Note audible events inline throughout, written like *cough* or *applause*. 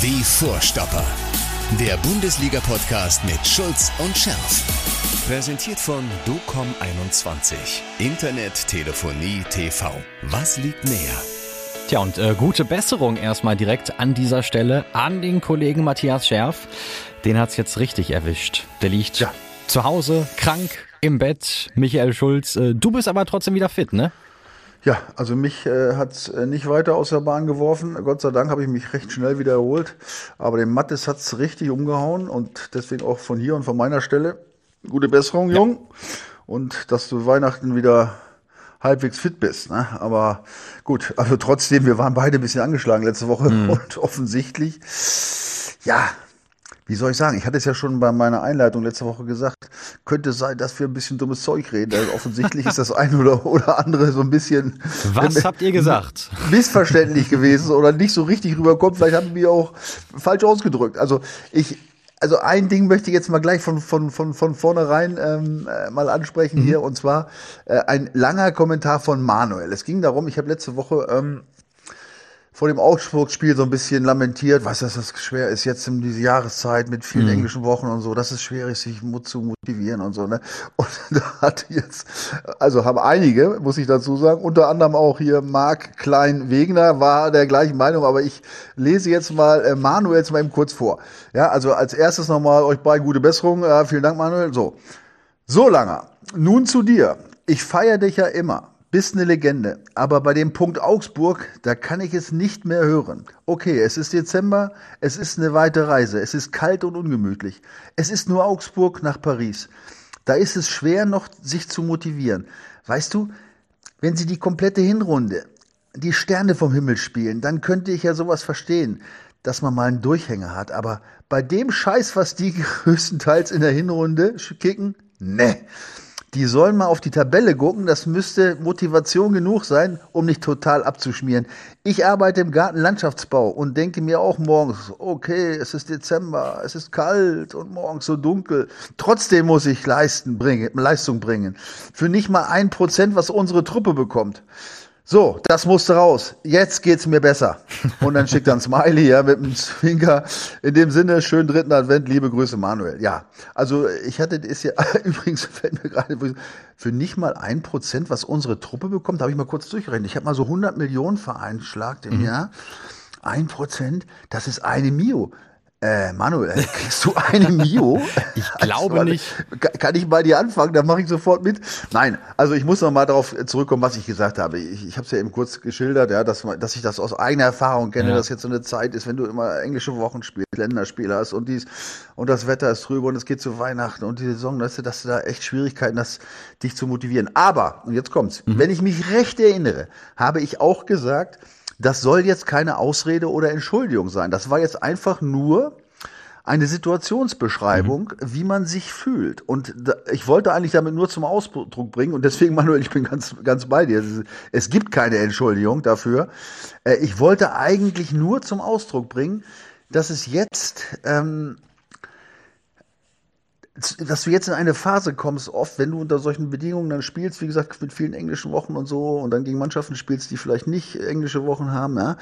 Die Vorstopper. Der Bundesliga-Podcast mit Schulz und Scherf. Präsentiert von DOCOM21. Internet, Telefonie, TV. Was liegt näher? Tja, und äh, gute Besserung erstmal direkt an dieser Stelle an den Kollegen Matthias Scherf. Den hat's jetzt richtig erwischt. Der liegt ja. zu Hause, krank, im Bett. Michael Schulz, äh, du bist aber trotzdem wieder fit, ne? Ja, also mich äh, hat äh, nicht weiter aus der Bahn geworfen. Gott sei Dank habe ich mich recht schnell wieder erholt. Aber den Mattes hat's richtig umgehauen und deswegen auch von hier und von meiner Stelle gute Besserung, Jung. Ja. Und dass du Weihnachten wieder halbwegs fit bist. Ne? Aber gut, also trotzdem, wir waren beide ein bisschen angeschlagen letzte Woche mhm. *laughs* und offensichtlich, ja, wie soll ich sagen, ich hatte es ja schon bei meiner Einleitung letzte Woche gesagt, könnte sein, dass wir ein bisschen dummes Zeug reden. Also offensichtlich ist das ein oder, oder andere so ein bisschen. Was habt ihr gesagt? Missverständlich gewesen oder nicht so richtig rüberkommt. Vielleicht haben wir auch falsch ausgedrückt. Also ich, also ein Ding möchte ich jetzt mal gleich von, von, von, von vornherein ähm, äh, mal ansprechen mhm. hier, und zwar äh, ein langer Kommentar von Manuel. Es ging darum, ich habe letzte Woche ähm, vor dem Augsburg-Spiel so ein bisschen lamentiert, was dass das schwer ist jetzt in diese Jahreszeit mit vielen mhm. englischen Wochen und so, dass es schwer ist, sich zu motivieren und so. Ne? Und *laughs* da hat jetzt, also haben einige, muss ich dazu sagen, unter anderem auch hier Marc Klein-Wegner war der gleichen Meinung, aber ich lese jetzt mal äh, Manuels mal eben kurz vor. Ja, also als erstes nochmal euch bei gute Besserung. Äh, vielen Dank, Manuel. So. So lange. Nun zu dir. Ich feiere dich ja immer bist eine Legende. Aber bei dem Punkt Augsburg, da kann ich es nicht mehr hören. Okay, es ist Dezember, es ist eine weite Reise, es ist kalt und ungemütlich. Es ist nur Augsburg nach Paris. Da ist es schwer noch, sich zu motivieren. Weißt du, wenn sie die komplette Hinrunde, die Sterne vom Himmel spielen, dann könnte ich ja sowas verstehen, dass man mal einen Durchhänger hat. Aber bei dem Scheiß, was die *laughs* größtenteils in der Hinrunde kicken, ne die sollen mal auf die Tabelle gucken. Das müsste Motivation genug sein, um nicht total abzuschmieren. Ich arbeite im Gartenlandschaftsbau und denke mir auch morgens, okay, es ist Dezember, es ist kalt und morgens so dunkel. Trotzdem muss ich Leisten bringen, Leistung bringen. Für nicht mal ein Prozent, was unsere Truppe bekommt. So, das musste raus. Jetzt geht's mir besser. Und dann schickt er ein Smiley, ja, mit einem Zwinker. In dem Sinne, schönen dritten Advent, liebe Grüße, Manuel. Ja, also ich hatte, ist ja, *laughs* übrigens fällt mir gerade, für nicht mal ein Prozent, was unsere Truppe bekommt, habe ich mal kurz durchgerechnet. Ich habe mal so 100 Millionen veranschlagt im mhm. Jahr. Ein Prozent, das ist eine Mio. Äh, Manuel, *laughs* kriegst du eine Mio? Ich glaube also, nicht. Kann ich bei dir anfangen? Dann mache ich sofort mit. Nein, also ich muss noch mal darauf zurückkommen, was ich gesagt habe. Ich, ich habe es ja eben kurz geschildert, ja, dass, dass ich das aus eigener Erfahrung kenne, ja. dass jetzt so eine Zeit ist, wenn du immer englische Wochen spielst, Länderspiele hast und dies und das Wetter ist trübe und es geht zu Weihnachten und die Saison, dass du, dass du da echt Schwierigkeiten hast, dich zu motivieren. Aber, und jetzt kommt's, mhm. wenn ich mich recht erinnere, habe ich auch gesagt, das soll jetzt keine Ausrede oder Entschuldigung sein. Das war jetzt einfach nur eine Situationsbeschreibung, mhm. wie man sich fühlt. Und da, ich wollte eigentlich damit nur zum Ausdruck bringen, und deswegen, *laughs* Manuel, ich bin ganz, ganz bei dir. Es gibt keine Entschuldigung dafür. Äh, ich wollte eigentlich nur zum Ausdruck bringen, dass es jetzt ähm, dass du jetzt in eine Phase kommst, oft, wenn du unter solchen Bedingungen dann spielst, wie gesagt, mit vielen englischen Wochen und so, und dann gegen Mannschaften spielst, die vielleicht nicht englische Wochen haben, ja,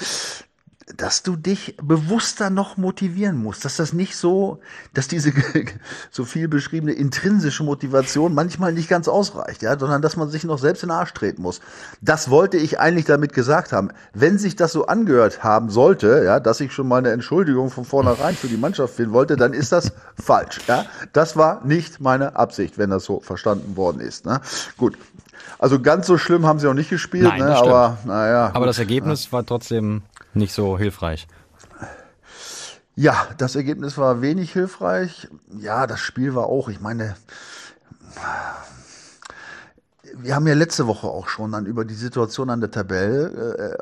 dass du dich bewusster noch motivieren musst, dass das nicht so, dass diese *laughs* so viel beschriebene intrinsische Motivation manchmal nicht ganz ausreicht, ja, sondern dass man sich noch selbst in den Arsch treten muss. Das wollte ich eigentlich damit gesagt haben. Wenn sich das so angehört haben sollte, ja, dass ich schon mal eine Entschuldigung von vornherein für die Mannschaft finden wollte, dann ist das falsch, ja. Das war nicht meine Absicht, wenn das so verstanden worden ist, ne? Gut. Also ganz so schlimm haben sie auch nicht gespielt, Nein, ne? aber naja. Aber das Ergebnis ja. war trotzdem nicht so hilfreich. Ja, das Ergebnis war wenig hilfreich. Ja, das Spiel war auch, ich meine, wir haben ja letzte Woche auch schon dann über die Situation an der Tabelle,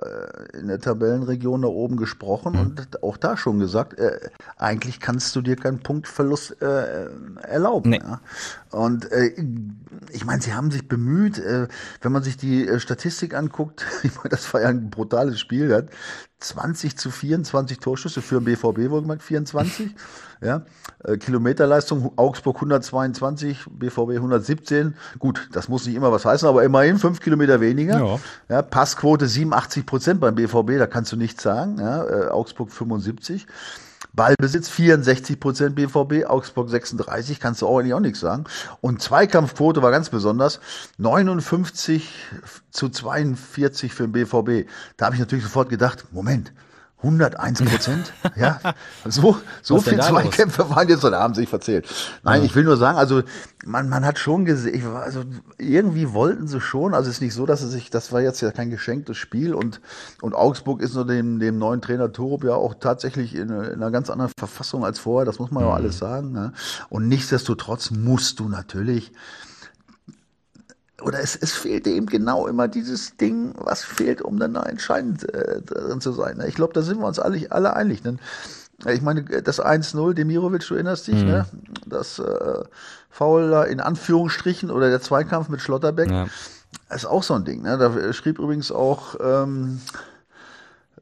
äh, in der Tabellenregion da oben gesprochen mhm. und auch da schon gesagt, äh, eigentlich kannst du dir keinen Punktverlust äh, erlauben. Nee. Ja? Und äh, ich meine, sie haben sich bemüht, äh, wenn man sich die äh, Statistik anguckt, *laughs* ich meine, das war ja ein brutales Spiel, ja? 20 zu 24 Torschüsse für den BVB wohlgemerkt 24. *laughs* Ja, äh, Kilometerleistung Augsburg 122, BVB 117. Gut, das muss nicht immer was heißen, aber immerhin fünf Kilometer weniger. Ja. ja Passquote 87 Prozent beim BVB, da kannst du nichts sagen. Ja, äh, Augsburg 75. Ballbesitz 64 Prozent BVB, Augsburg 36, kannst du auch eigentlich auch nichts sagen. Und Zweikampfquote war ganz besonders 59 zu 42 für den BVB. Da habe ich natürlich sofort gedacht, Moment, 101 Prozent. *laughs* ja, so, so viel Zweikämpfe waren jetzt oder haben sich verzählt. Nein, ja. ich will nur sagen, also man, man hat schon gesehen, also irgendwie wollten sie schon, also es ist nicht so, dass es sich, das war jetzt ja kein geschenktes Spiel und, und Augsburg ist nur dem, dem neuen Trainer Torup ja auch tatsächlich in, in einer ganz anderen Verfassung als vorher, das muss man ja mhm. alles sagen. Ne? Und nichtsdestotrotz musst du natürlich oder es, es fehlte ihm genau immer dieses Ding, was fehlt, um dann entscheidend äh, drin zu sein. Ich glaube, da sind wir uns alle, alle einig. Denn, ich meine, das 1-0, Demirovic, du erinnerst dich, mhm. ne? Das äh, Foul da in Anführungsstrichen oder der Zweikampf mit Schlotterbeck. Ja. ist auch so ein Ding. Ne? Da schrieb übrigens auch ähm,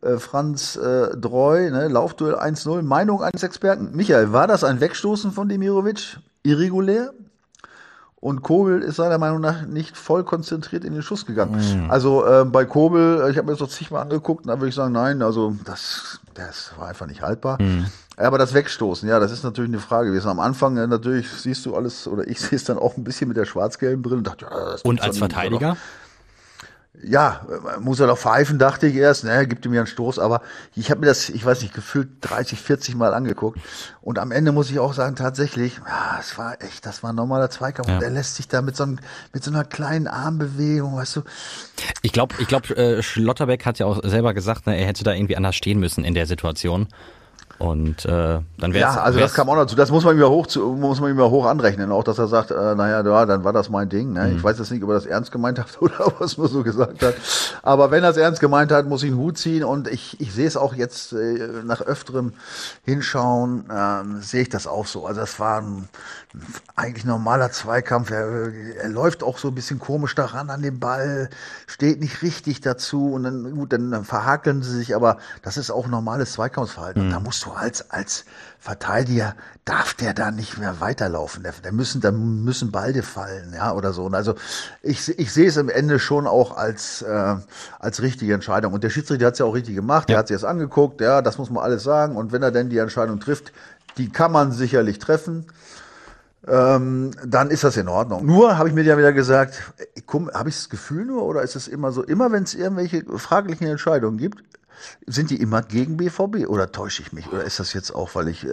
äh, Franz äh, Dreu, ne? Laufduell 1-0, Meinung eines Experten. Michael, war das ein Wegstoßen von Demirovic? Irregulär? Und Kobel ist seiner Meinung nach nicht voll konzentriert in den Schuss gegangen. Mhm. Also äh, bei Kobel, äh, ich habe mir das noch zigmal angeguckt, da würde ich sagen, nein, also das, das war einfach nicht haltbar. Mhm. Aber das Wegstoßen, ja, das ist natürlich eine Frage gewesen. Am Anfang äh, natürlich siehst du alles, oder ich *laughs* sehe es dann auch ein bisschen mit der schwarz-gelben Brille und dachte, ja, das Und als Verteidiger? Ja, muss er doch pfeifen, dachte ich erst, ne, gibt ihm ja einen Stoß, aber ich habe mir das, ich weiß nicht, gefühlt 30, 40 Mal angeguckt und am Ende muss ich auch sagen, tatsächlich, ja, es war echt, das war ein normaler Zweikampf ja. und er lässt sich da mit so, einem, mit so einer kleinen Armbewegung, weißt du. Ich glaube, ich glaube, äh, Schlotterbeck hat ja auch selber gesagt, ne, er hätte da irgendwie anders stehen müssen in der Situation. Und äh, dann wäre Ja, also das kam auch dazu. Das muss man ihm ja hoch, zu, muss man ihm ja hoch anrechnen. Auch, dass er sagt, äh, naja, ja, dann war das mein Ding. Ne? Mhm. Ich weiß jetzt nicht, ob er das ernst gemeint hat *laughs* oder er es nur so gesagt hat. Aber wenn er es ernst gemeint hat, muss ich einen Hut ziehen. Und ich, ich sehe es auch jetzt äh, nach öfterem Hinschauen, äh, sehe ich das auch so. Also das war ein, eigentlich normaler Zweikampf. Er, er läuft auch so ein bisschen komisch daran an den Ball, steht nicht richtig dazu. Und dann, gut, dann verhakeln sie sich. Aber das ist auch normales Zweikampfverhalten. Mhm. Da musst du als, als Verteidiger darf der da nicht mehr weiterlaufen. Der müssen, da müssen Balde fallen, ja, oder so. Und also ich, ich sehe es am Ende schon auch als, äh, als richtige Entscheidung. Und der Schiedsrichter hat es ja auch richtig gemacht. Ja. Der hat sich das angeguckt, ja, das muss man alles sagen. Und wenn er denn die Entscheidung trifft, die kann man sicherlich treffen. Ähm, dann ist das in Ordnung. Nur habe ich mir ja wieder gesagt, habe ich das Gefühl nur oder ist es immer so, immer wenn es irgendwelche fraglichen Entscheidungen gibt, sind die immer gegen BVB oder täusche ich mich? Oder ist das jetzt auch, weil ich äh,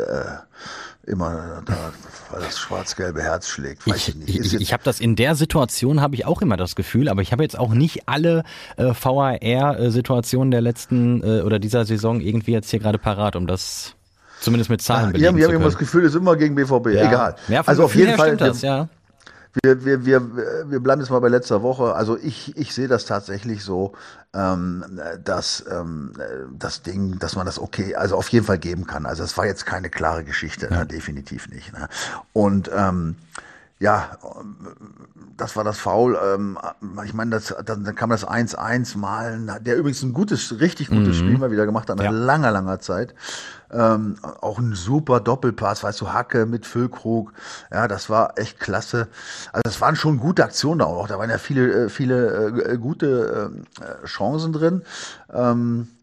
immer da, weil das schwarz-gelbe Herz schlägt? Weiß ich ich, ich, ich habe das in der Situation habe ich auch immer das Gefühl, aber ich habe jetzt auch nicht alle äh, VAR-Situationen der letzten äh, oder dieser Saison irgendwie jetzt hier gerade parat, um das zumindest mit Zahlen ja, Wir haben immer das Gefühl, es ist immer gegen BVB. Ja. Egal. Ja, also auf jeden Fall. Das, ja wir, wir, wir, wir bleiben jetzt mal bei letzter Woche. Also ich, ich sehe das tatsächlich so, ähm, dass ähm, das Ding, dass man das okay, also auf jeden Fall geben kann. Also es war jetzt keine klare Geschichte, ja. ne? definitiv nicht. Ne? Und ähm, ja, das war das Foul. Ähm, ich meine, das, dann, dann kam das 1-1 malen, der übrigens ein gutes, richtig gutes mhm. Spiel mal wieder gemacht hat, nach ja. langer, langer Zeit. Ähm, auch ein super Doppelpass, weißt du, Hacke mit Füllkrug. Ja, das war echt klasse. Also das waren schon gute Aktionen da auch. Da waren ja viele, äh, viele äh, gute äh, Chancen drin. Ähm, äh,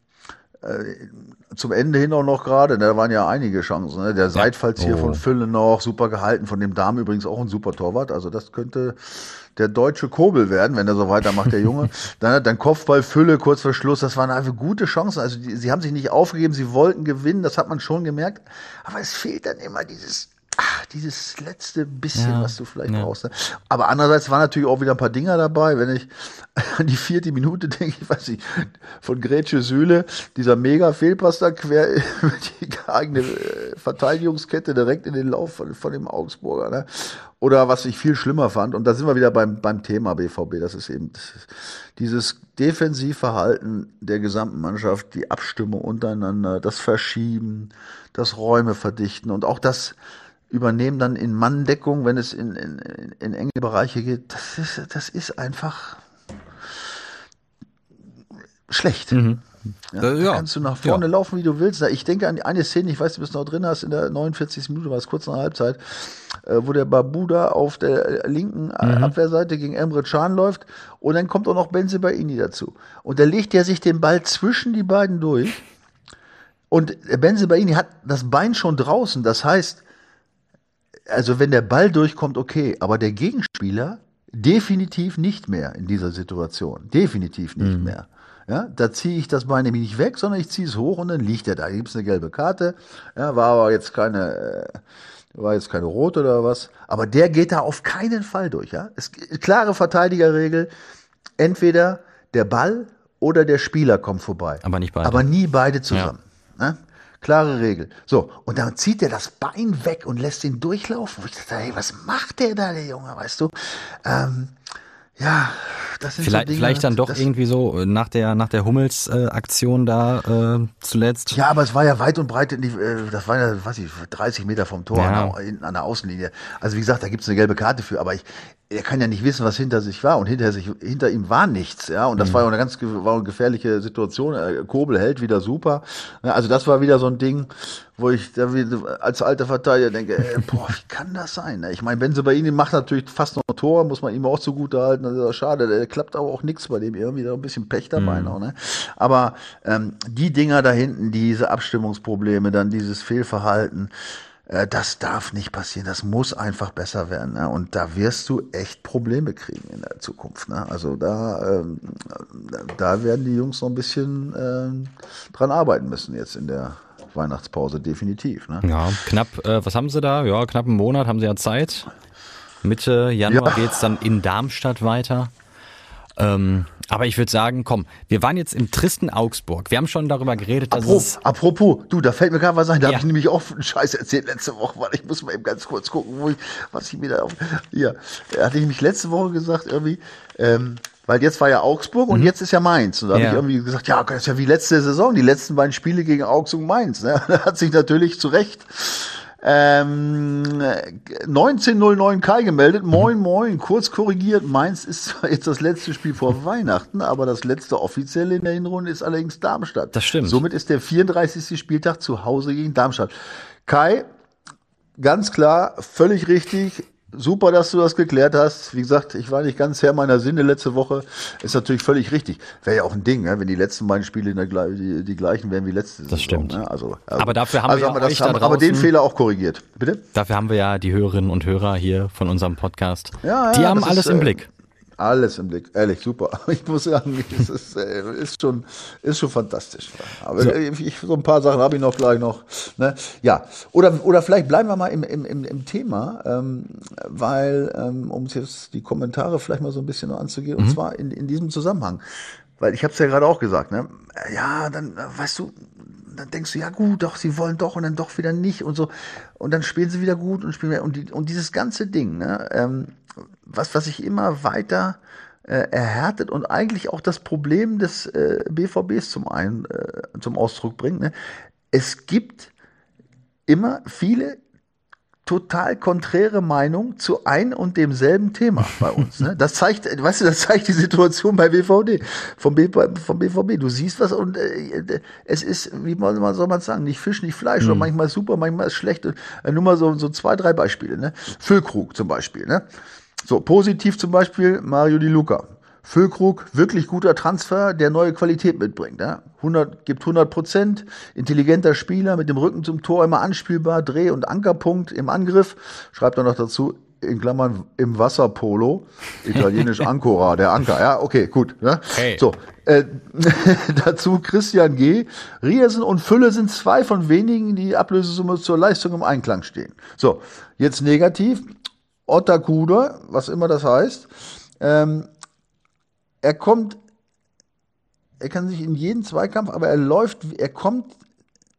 zum Ende hin auch noch gerade, da waren ja einige Chancen. Ne? Der Seitfallzieher oh. von Fülle noch, super gehalten, von dem Damen übrigens auch ein super Torwart. Also das könnte der deutsche Kobel werden, wenn er so weitermacht, der Junge. *laughs* dann, dann Kopfball, Fülle, kurz vor Schluss. Das waren einfach gute Chancen. Also die, sie haben sich nicht aufgegeben, sie wollten gewinnen, das hat man schon gemerkt. Aber es fehlt dann immer dieses ach, dieses letzte bisschen, ja, was du vielleicht ja. brauchst. Ne? Aber andererseits waren natürlich auch wieder ein paar Dinger dabei. Wenn ich *laughs* an die vierte Minute denke, ich weiß nicht, von Grätsche Sühle, dieser mega Fehlpass da quer *laughs* über die eigene äh, Verteidigungskette direkt in den Lauf von, von dem Augsburger. Ne? Oder was ich viel schlimmer fand, und da sind wir wieder beim, beim Thema BVB, das ist eben dieses Defensivverhalten der gesamten Mannschaft, die Abstimmung untereinander, das Verschieben, das Räume verdichten und auch das, übernehmen dann in Manndeckung, wenn es in, in, in enge Bereiche geht. Das ist, das ist einfach schlecht. Mhm. Ja, da ja. kannst du nach vorne ja. laufen, wie du willst. Ich denke an eine Szene, ich weiß, du bist noch drin hast, in der 49. Minute, war es kurz nach der Halbzeit, äh, wo der Babuda auf der linken mhm. Abwehrseite gegen Emre Can läuft und dann kommt auch noch Benze Baini dazu. Und da legt er sich den Ball zwischen die beiden durch und Benze Baini hat das Bein schon draußen, das heißt, also wenn der Ball durchkommt, okay, aber der Gegenspieler definitiv nicht mehr in dieser Situation. Definitiv nicht mhm. mehr. Ja, da ziehe ich das Bein nämlich nicht weg, sondern ich ziehe es hoch und dann liegt er da. Da gibt es eine gelbe Karte. Ja, war aber jetzt keine, äh, war jetzt keine rote oder was. Aber der geht da auf keinen Fall durch. Ja, es, klare Verteidigerregel. Entweder der Ball oder der Spieler kommt vorbei. Aber nicht beide. Aber nie beide zusammen. Ja. Ne? Klare Regel. So, und dann zieht er das Bein weg und lässt ihn durchlaufen. Und ich dachte, hey, was macht der da, der Junge, weißt du? Ähm, ja, das sind vielleicht, so Dinge, vielleicht dann doch irgendwie so äh, nach der nach der Hummels-Aktion äh, da äh, zuletzt. Ja, aber es war ja weit und breit, die, äh, das war ja, weiß ich, 30 Meter vom Tor ja. an, der, an der Außenlinie. Also wie gesagt, da gibt's eine gelbe Karte für, aber ich, er kann ja nicht wissen, was hinter sich war und hinter sich hinter ihm war nichts, ja und das mhm. war ja eine ganz war eine gefährliche Situation. Äh, Kobel hält wieder super, also das war wieder so ein Ding, wo ich da als alter Verteidiger denke, ey, *laughs* boah, wie kann das sein? Ich meine, Benze bei ihnen macht natürlich fast noch ein Tor, muss man ihm auch zugute halten, das ist schade, der klappt aber auch nichts bei dem irgendwie da ein bisschen Pech dabei mhm. noch, ne? Aber ähm, die Dinger da hinten, diese Abstimmungsprobleme, dann dieses Fehlverhalten, äh, das darf nicht passieren. Das muss einfach besser werden. Ne? Und da wirst du echt Probleme kriegen in der Zukunft. Ne? Also da, ähm, da werden die Jungs noch ein bisschen ähm, dran arbeiten müssen jetzt in der Weihnachtspause, definitiv. Ne? Ja, knapp, äh, was haben sie da? Ja, knapp einen Monat haben sie ja Zeit. Mitte Januar ja. es dann in Darmstadt weiter. Ähm, aber ich würde sagen, komm, wir waren jetzt im tristen Augsburg. Wir haben schon darüber geredet, dass apropos, apropos, du, da fällt mir gerade was ein. Da ja. habe ich nämlich auch einen Scheiß erzählt letzte Woche, weil ich muss mal eben ganz kurz gucken, wo ich, was ich mir da auf. Hier, da hatte ich mich letzte Woche gesagt, irgendwie, ähm, weil jetzt war ja Augsburg und mhm. jetzt ist ja Mainz. Und da ja. habe ich irgendwie gesagt, ja, das ist ja wie letzte Saison, die letzten beiden Spiele gegen Augsburg und Mainz. Ne? *laughs* Da hat sich natürlich zu Recht ähm, 1909 Kai gemeldet. Moin, moin, kurz korrigiert. Mainz ist jetzt das letzte Spiel vor Weihnachten, aber das letzte offizielle in der Hinrunde ist allerdings Darmstadt. Das stimmt. Somit ist der 34. Spieltag zu Hause gegen Darmstadt. Kai, ganz klar, völlig richtig super, dass du das geklärt hast. Wie gesagt, ich war nicht ganz Herr meiner Sinne letzte Woche. Ist natürlich völlig richtig. Wäre ja auch ein Ding, ne? wenn die letzten beiden Spiele in der, die, die gleichen wären wie letzte Das Saison, stimmt. Ne? Also, also, aber dafür haben also wir, haben wir das, haben, aber den Fehler auch korrigiert. Bitte? Dafür haben wir ja die Hörerinnen und Hörer hier von unserem Podcast. Ja, ja, die haben alles ist, im äh, Blick. Alles im Blick, ehrlich, super. *laughs* Ich muss sagen, es ist, äh, ist, schon, ist schon fantastisch. Aber so, ich, so ein paar Sachen habe ich noch gleich noch. Ne? Ja, oder, oder vielleicht bleiben wir mal im, im, im, im Thema, ähm, weil, ähm, um jetzt die Kommentare vielleicht mal so ein bisschen noch anzugehen, mhm. und zwar in, in diesem Zusammenhang. Weil ich habe es ja gerade auch gesagt, ne? Ja, dann, weißt du, dann denkst du, ja gut, doch, sie wollen doch und dann doch wieder nicht und so. Und dann spielen sie wieder gut und spielen wieder. Und, die, und dieses ganze Ding, ne, ähm, was, was sich immer weiter äh, erhärtet und eigentlich auch das Problem des äh, BVBs zum, einen, äh, zum Ausdruck bringt. Ne? Es gibt immer viele total konträre Meinung zu ein und demselben Thema bei uns. Ne? Das zeigt, weißt du, das zeigt die Situation bei BVD, vom, B, vom BVB. Du siehst was und äh, es ist, wie man, soll man sagen, nicht Fisch, nicht Fleisch, mhm. oder manchmal super, manchmal ist schlecht. Äh, nur mal so, so zwei, drei Beispiele. Ne? Füllkrug zum Beispiel. Ne? So, positiv zum Beispiel Mario Di Luca. Füllkrug, wirklich guter Transfer, der neue Qualität mitbringt. Ja? 100, gibt 100 Prozent, intelligenter Spieler, mit dem Rücken zum Tor immer anspielbar, Dreh- und Ankerpunkt im Angriff. Schreibt er noch dazu, in Klammern im Wasserpolo, italienisch *laughs* Ancora, der Anker. Ja, okay, gut. Ne? Hey. So, äh, *laughs* dazu Christian G. Riersen und Fülle sind zwei von wenigen, die Ablösesumme zur Leistung im Einklang stehen. So, jetzt negativ. Ottakuda, was immer das heißt. Ähm, er kommt, er kann sich in jeden Zweikampf, aber er läuft, er kommt,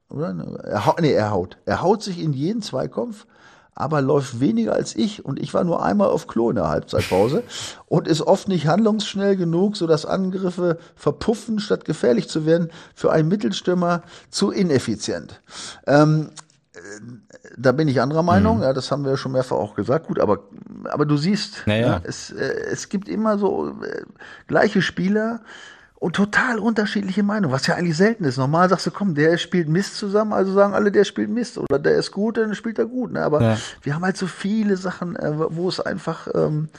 oder? Er, nee, er haut. Er haut sich in jeden Zweikampf, aber läuft weniger als ich und ich war nur einmal auf Klo in der Halbzeitpause *laughs* und ist oft nicht handlungsschnell genug, sodass Angriffe verpuffen, statt gefährlich zu werden, für einen Mittelstürmer zu ineffizient. Ähm, da bin ich anderer Meinung, mhm. ja, das haben wir schon mehrfach auch gesagt. Gut, aber, aber du siehst, naja. ja, es, äh, es gibt immer so äh, gleiche Spieler und total unterschiedliche Meinungen, was ja eigentlich selten ist. Normal sagst du, komm, der spielt Mist zusammen, also sagen alle, der spielt Mist. Oder der ist gut, dann spielt er gut. Ne? Aber ja. wir haben halt so viele Sachen, äh, wo es einfach ähm,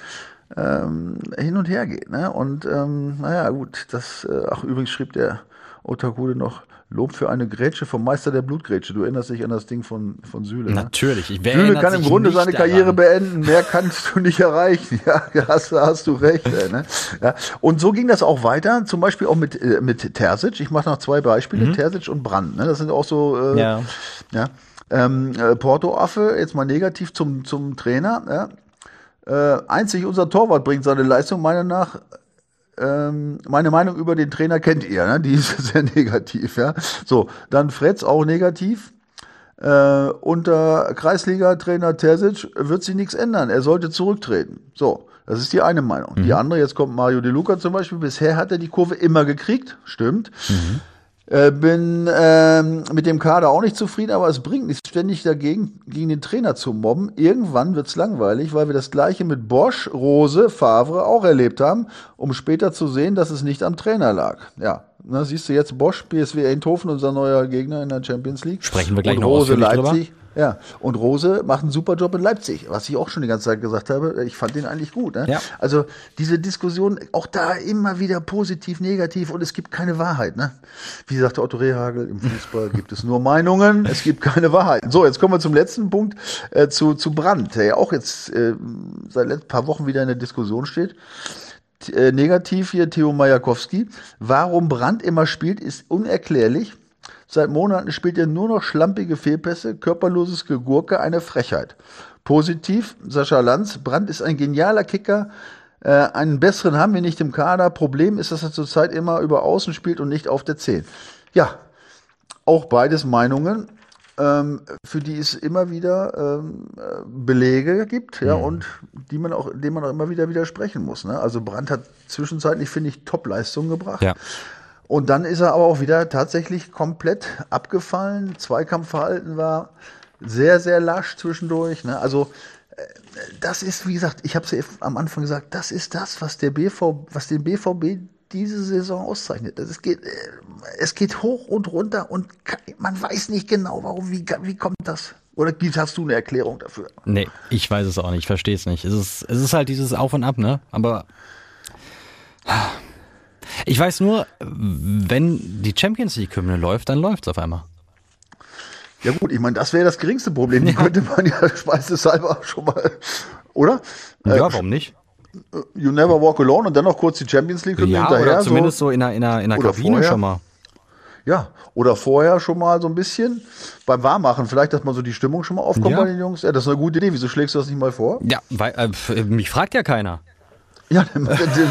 ähm, hin und her geht. Ne? Und ähm, naja, gut, das, äh, ach übrigens schrieb der Otakude noch, Lob für eine Grätsche vom Meister der Blutgrätsche. Du erinnerst dich an das Ding von, von Süle. Ne? Natürlich. Ich Süle kann im Grunde seine Karriere daran. beenden. Mehr kannst du nicht erreichen. *laughs* Ja, hast, hast du recht. Ey, ne? ja. Und so ging das auch weiter. Zum Beispiel auch mit, äh, mit Terzic. Ich mache noch zwei Beispiele. Mhm. Terzic und Brand. Ne? Das sind auch so, äh, ja. ja. Ähm, äh, Porto-Affe, jetzt mal negativ zum, zum Trainer. Ja? Äh, einzig unser Torwart bringt seine Leistung meiner nach ähm, meine Meinung über den Trainer kennt ihr, ne? die ist *laughs* sehr negativ. Ja? So, dann Fretz auch negativ. Äh, unter Kreisliga-Trainer Terzic wird sich nichts ändern. Er sollte zurücktreten. So, das ist die eine Meinung. Mhm. Die andere, jetzt kommt Mario De Luca zum Beispiel. Bisher hat er die Kurve immer gekriegt. Stimmt. Mhm. Äh, bin ähm, mit dem Kader auch nicht zufrieden, aber es bringt nichts, ständig dagegen gegen den Trainer zu mobben. Irgendwann wird's langweilig, weil wir das gleiche mit Bosch, Rose, Favre auch erlebt haben, um später zu sehen, dass es nicht am Trainer lag. Ja, na, siehst du jetzt Bosch, PSW Eindhoven, unser neuer Gegner in der Champions League. Sprechen wir gleich Und noch Rose Leipzig. Drüber. Ja, und Rose macht einen super Job in Leipzig, was ich auch schon die ganze Zeit gesagt habe. Ich fand den eigentlich gut. Ne? Ja. Also diese Diskussion, auch da immer wieder positiv, negativ und es gibt keine Wahrheit. Ne? Wie sagte Otto Rehagel, im Fußball *laughs* gibt es nur Meinungen, es gibt keine Wahrheit. So, jetzt kommen wir zum letzten Punkt, äh, zu, zu Brandt, der ja auch jetzt äh, seit ein paar Wochen wieder in der Diskussion steht. Äh, negativ hier Theo Majakowski. Warum Brandt immer spielt, ist unerklärlich. Seit Monaten spielt er nur noch schlampige Fehlpässe, körperloses Gegurke, eine Frechheit. Positiv, Sascha Lanz, Brandt ist ein genialer Kicker, äh, einen besseren haben wir nicht im Kader. Problem ist, dass er zurzeit immer über Außen spielt und nicht auf der 10. Ja, auch beides Meinungen, ähm, für die es immer wieder ähm, äh, Belege gibt, ja, mhm. und die man auch, denen man auch immer wieder widersprechen muss. Ne? Also Brandt hat zwischenzeitlich, finde ich, Top-Leistungen gebracht. Ja. Und dann ist er aber auch wieder tatsächlich komplett abgefallen. Zweikampfverhalten war sehr, sehr lasch zwischendurch. Ne? Also äh, das ist, wie gesagt, ich habe es ja am Anfang gesagt, das ist das, was der BV, was den BVB diese Saison auszeichnet. Es geht, äh, es geht hoch und runter und man weiß nicht genau, warum, wie, wie kommt das? Oder hast du eine Erklärung dafür? Nee, ich weiß es auch nicht, ich verstehe es nicht. Es ist, es ist halt dieses Auf und Ab, ne? Aber ich weiß nur, wenn die Champions League-Hymne läuft, dann läuft es auf einmal. Ja gut, ich meine, das wäre das geringste Problem. Die ja. könnte man ja *laughs* schweißeshalber schon mal, oder? Ja, äh, warum nicht? You never walk alone und dann noch kurz die Champions League ja, hinterher. Oder zumindest so, so in einer, in einer, in einer Kabine vorher. schon mal. Ja, oder vorher schon mal so ein bisschen beim Warmmachen, vielleicht, dass man so die Stimmung schon mal aufkommt ja. bei den Jungs. Ja, das ist eine gute Idee. Wieso schlägst du das nicht mal vor? Ja, weil äh, mich fragt ja keiner. Ja, dann,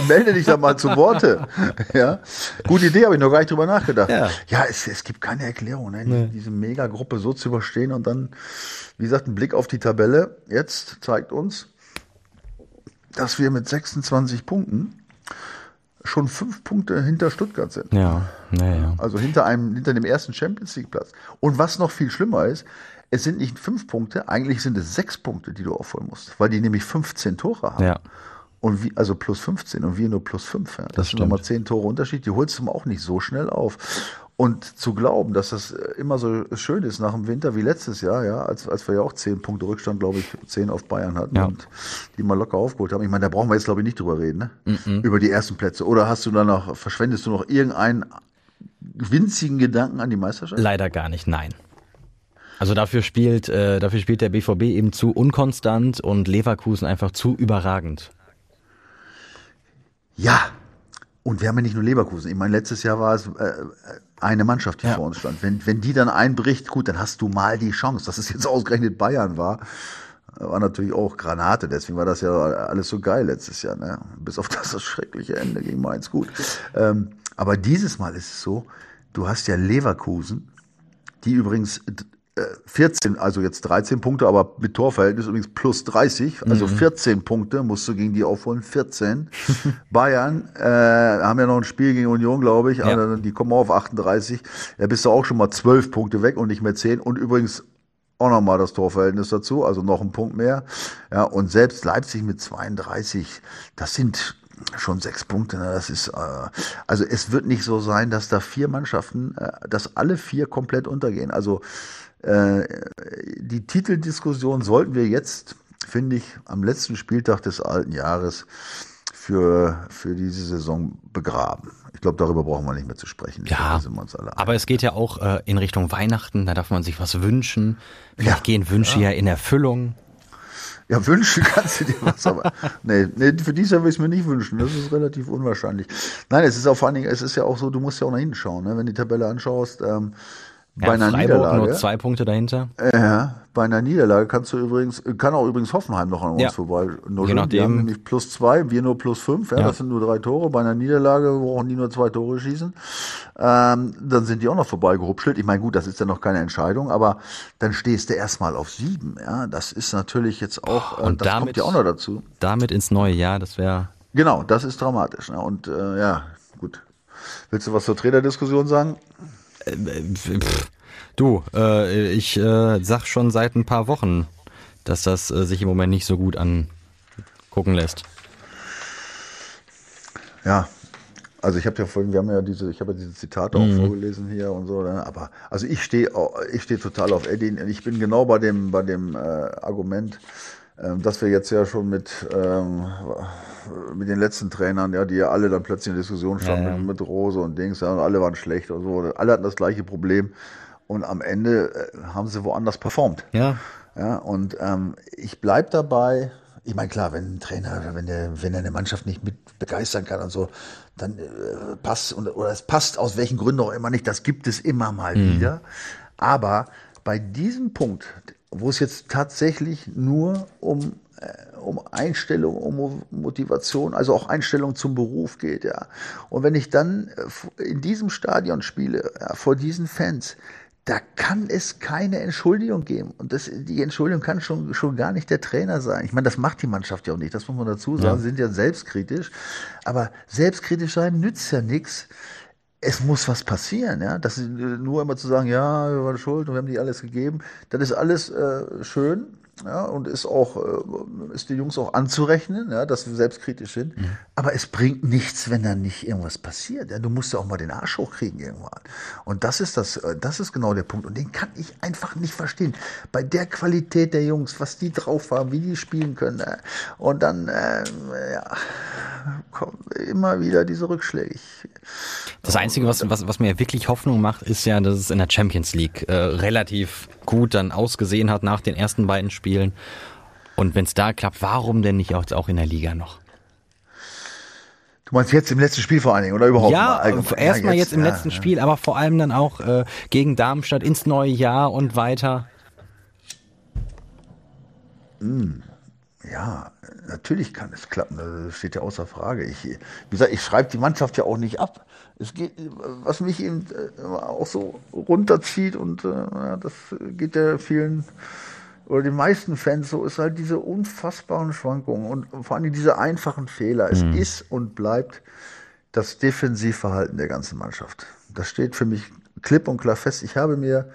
melde dich da mal zu Worte. Ja, gute Idee, habe ich noch gar nicht drüber nachgedacht. Ja, ja es, es gibt keine Erklärung, ne? Nee. diese Megagruppe so zu überstehen und dann, wie gesagt, ein Blick auf die Tabelle jetzt zeigt uns, dass wir mit 26 Punkten schon fünf Punkte hinter Stuttgart sind. Ja, naja. Also hinter einem, hinter dem ersten Champions League Platz. Und was noch viel schlimmer ist, es sind nicht fünf Punkte, eigentlich sind es sechs Punkte, die du aufholen musst, weil die nämlich 15 Tore haben. Ja. Und wie, also plus 15 und wir nur plus 5. Ja. Das, das sind nochmal 10 Tore Unterschied. Die holst du auch nicht so schnell auf. Und zu glauben, dass das immer so schön ist nach dem Winter wie letztes Jahr, ja, als, als wir ja auch 10 Punkte Rückstand, glaube ich, 10 auf Bayern hatten ja. und die mal locker aufgeholt haben. Ich meine, da brauchen wir jetzt, glaube ich, nicht drüber reden, ne? -mm. Über die ersten Plätze. Oder hast du da noch, verschwendest du noch irgendeinen winzigen Gedanken an die Meisterschaft? Leider gar nicht, nein. Also dafür spielt, äh, dafür spielt der BVB eben zu unkonstant und Leverkusen einfach zu überragend. Ja, und wir haben ja nicht nur Leverkusen. Ich meine, letztes Jahr war es äh, eine Mannschaft, die ja. vor uns stand. Wenn, wenn die dann einbricht, gut, dann hast du mal die Chance. Dass es jetzt ausgerechnet Bayern war, war natürlich auch Granate. Deswegen war das ja alles so geil letztes Jahr. Ne? Bis auf das, das schreckliche Ende gegen Mainz. Gut. Ähm, aber dieses Mal ist es so, du hast ja Leverkusen, die übrigens 14, also jetzt 13 Punkte, aber mit Torverhältnis übrigens plus 30, also mhm. 14 Punkte musst du gegen die aufholen, 14. *laughs* Bayern äh, haben ja noch ein Spiel gegen Union, glaube ich, ja. also die kommen auf 38. Da bist du auch schon mal 12 Punkte weg und nicht mehr 10. Und übrigens auch nochmal das Torverhältnis dazu, also noch ein Punkt mehr. Ja, und selbst Leipzig mit 32, das sind Schon sechs Punkte, ne? das ist, äh, also es wird nicht so sein, dass da vier Mannschaften, äh, dass alle vier komplett untergehen. Also die Titeldiskussion sollten wir jetzt, finde ich, am letzten Spieltag des alten Jahres für, für diese Saison begraben. Ich glaube, darüber brauchen wir nicht mehr zu sprechen. Ja, aber es geht ja auch äh, in Richtung Weihnachten, da darf man sich was wünschen. Vielleicht ja, gehen Wünsche ja. ja in Erfüllung. Ja, wünschen *laughs* kannst du dir was, aber nee, nee, für dieses Jahr will ich es mir nicht wünschen. Das ist relativ unwahrscheinlich. Nein, es ist auch vor allen Dingen, es ist ja auch so, du musst ja auch nach hinten schauen, ne? wenn du die Tabelle anschaust. Ähm, ja, bei einer Freiburg Niederlage, nur zwei Punkte dahinter. Ja, bei einer Niederlage kannst du übrigens, kann auch übrigens Hoffenheim noch an uns ja. vorbei. Nur Je nachdem. Die haben nämlich plus zwei, wir nur plus fünf, ja, ja, das sind nur drei Tore. Bei einer Niederlage brauchen die nur zwei Tore schießen. Ähm, dann sind die auch noch vorbei gerupschelt. Ich meine, gut, das ist ja noch keine Entscheidung, aber dann stehst du erstmal auf sieben. Ja, das ist natürlich jetzt auch, äh, Und das damit, kommt ja auch noch dazu. Damit ins neue Jahr, das wäre. Genau, das ist dramatisch. Ne? Und äh, ja, gut. Willst du was zur Trainerdiskussion sagen? Du, äh, ich äh, sag schon seit ein paar Wochen, dass das äh, sich im Moment nicht so gut angucken lässt. Ja, also ich habe ja vorhin, wir haben ja diese, ich habe ja diese Zitate mhm. auch vorgelesen hier und so, ne? aber also ich stehe ich stehe total auf Eddie. Ich bin genau bei dem, bei dem äh, Argument, ähm, dass wir jetzt ja schon mit, ähm, mit den letzten Trainern, ja, die ja alle dann plötzlich in Diskussion standen ja, ja. Mit, mit, Rose und Dings, ja, und alle waren schlecht und so. Alle hatten das gleiche Problem und am Ende äh, haben sie woanders performt. Ja. Ja, und ähm, ich bleib dabei. Ich meine, klar, wenn ein Trainer, wenn der, wenn er eine Mannschaft nicht mit begeistern kann und so, dann äh, passt und, oder es passt aus welchen Gründen auch immer nicht, das gibt es immer mal mhm. wieder. Aber bei diesem Punkt, wo es jetzt tatsächlich nur um, äh, um Einstellung, um Motivation, also auch Einstellung zum Beruf geht, ja. Und wenn ich dann äh, in diesem Stadion spiele, ja, vor diesen Fans, da kann es keine Entschuldigung geben. Und das, die Entschuldigung kann schon, schon gar nicht der Trainer sein. Ich meine, das macht die Mannschaft ja auch nicht. Das muss man dazu sagen. Ja. Sie sind ja selbstkritisch. Aber selbstkritisch sein nützt ja nichts, es muss was passieren, ja. Das ist nur immer zu sagen, ja, wir waren schuld und wir haben nicht alles gegeben, das ist alles äh, schön, ja, und ist auch, äh, ist die Jungs auch anzurechnen, ja, dass wir selbstkritisch sind. Mhm. Aber es bringt nichts, wenn da nicht irgendwas passiert. Ja. Du musst ja auch mal den Arsch hochkriegen irgendwann. Und das ist das, äh, das ist genau der Punkt. Und den kann ich einfach nicht verstehen. Bei der Qualität der Jungs, was die drauf haben, wie die spielen können. Ja. Und dann, äh, ja, kommen immer wieder diese Rückschläge. Das Einzige, was, was, was mir wirklich Hoffnung macht, ist ja, dass es in der Champions League äh, relativ gut dann ausgesehen hat nach den ersten beiden Spielen. Und wenn es da klappt, warum denn nicht auch, auch in der Liga noch? Du meinst jetzt im letzten Spiel vor allen Dingen oder überhaupt? Ja, erstmal ja, jetzt, jetzt, im ja, letzten ja. Spiel, aber vor allem dann auch äh, gegen Darmstadt ins neue Jahr und weiter. Mm, ja, natürlich kann es klappen, das steht ja außer Frage. Ich, wie gesagt, ich schreibe die Mannschaft ja auch nicht ab. Es geht, was mich eben äh, auch so runterzieht und äh, das geht ja vielen oder den meisten Fans so, ist halt diese unfassbaren Schwankungen und vor allem diese einfachen Fehler. Es mhm. ist und bleibt das Defensivverhalten der ganzen Mannschaft. Das steht für mich klipp und klar fest. Ich habe mir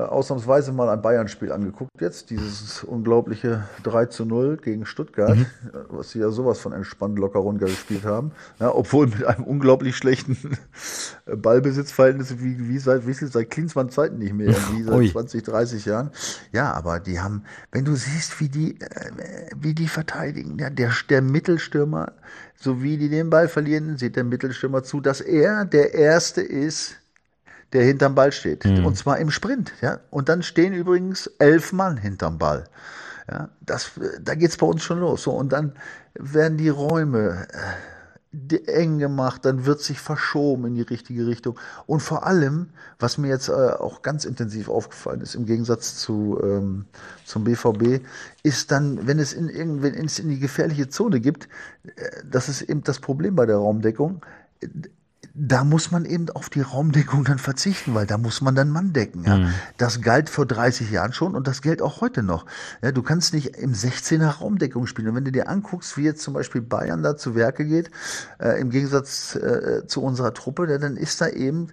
ausnahmsweise mal ein Bayern-Spiel angeguckt jetzt, dieses unglaubliche 3 zu 0 gegen Stuttgart, mhm. was sie ja sowas von entspannt locker runtergespielt haben, ja, obwohl mit einem unglaublich schlechten Ballbesitzverhältnis wie, wie seit, wie viel, seit Klinsmann Zeiten nicht mehr, wie seit Ui. 20, 30 Jahren. Ja, aber die haben, wenn du siehst, wie die, äh, wie die verteidigen, ja, der, der Mittelstürmer, so wie die den Ball verlieren, sieht der Mittelstürmer zu, dass er der Erste ist, der hinterm Ball steht. Mhm. Und zwar im Sprint. Ja? Und dann stehen übrigens elf Mann hinterm Ball. Ja? Das, da geht's bei uns schon los. So, und dann werden die Räume äh, eng gemacht, dann wird sich verschoben in die richtige Richtung. Und vor allem, was mir jetzt äh, auch ganz intensiv aufgefallen ist, im Gegensatz zu, ähm, zum BVB, ist dann, wenn es in, wenn es in die gefährliche Zone gibt, äh, das ist eben das Problem bei der Raumdeckung, da muss man eben auf die Raumdeckung dann verzichten, weil da muss man dann Mann decken. Ja. Mhm. Das galt vor 30 Jahren schon und das gilt auch heute noch. Ja, du kannst nicht im 16er Raumdeckung spielen. Und wenn du dir anguckst, wie jetzt zum Beispiel Bayern da zu Werke geht, äh, im Gegensatz äh, zu unserer Truppe, dann ist da eben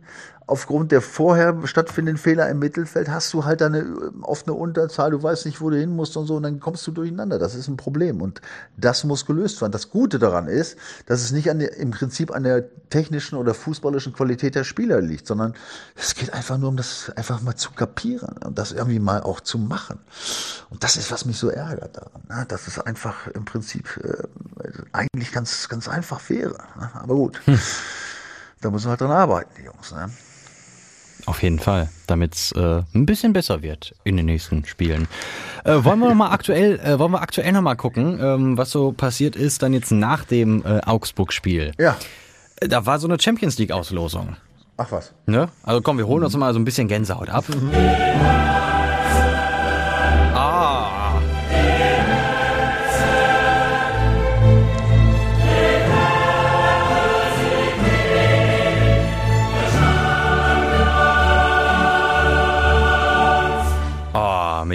aufgrund der vorher stattfindenden Fehler im Mittelfeld hast du halt eine oft eine Unterzahl, du weißt nicht, wo du hin musst und so, und dann kommst du durcheinander. Das ist ein Problem. Und das muss gelöst werden. Das Gute daran ist, dass es nicht an der, im Prinzip an der technischen oder fußballischen Qualität der Spieler liegt, sondern es geht einfach nur um das einfach mal zu kapieren und das irgendwie mal auch zu machen. Und das ist, was mich so ärgert daran. Ne? Dass es einfach im Prinzip äh, eigentlich ganz, ganz einfach wäre. Ne? Aber gut. Hm. Da müssen wir halt dran arbeiten, die Jungs. Ne? Auf jeden Fall, damit es äh, ein bisschen besser wird in den nächsten Spielen. Äh, wollen wir noch mal aktuell, äh, wollen wir aktuell noch mal gucken, ähm, was so passiert ist dann jetzt nach dem äh, Augsburg-Spiel. Ja. Äh, da war so eine Champions League-Auslosung. Ach was. Ne? Also komm, wir holen uns mal so ein bisschen Gänsehaut ab. Mhm.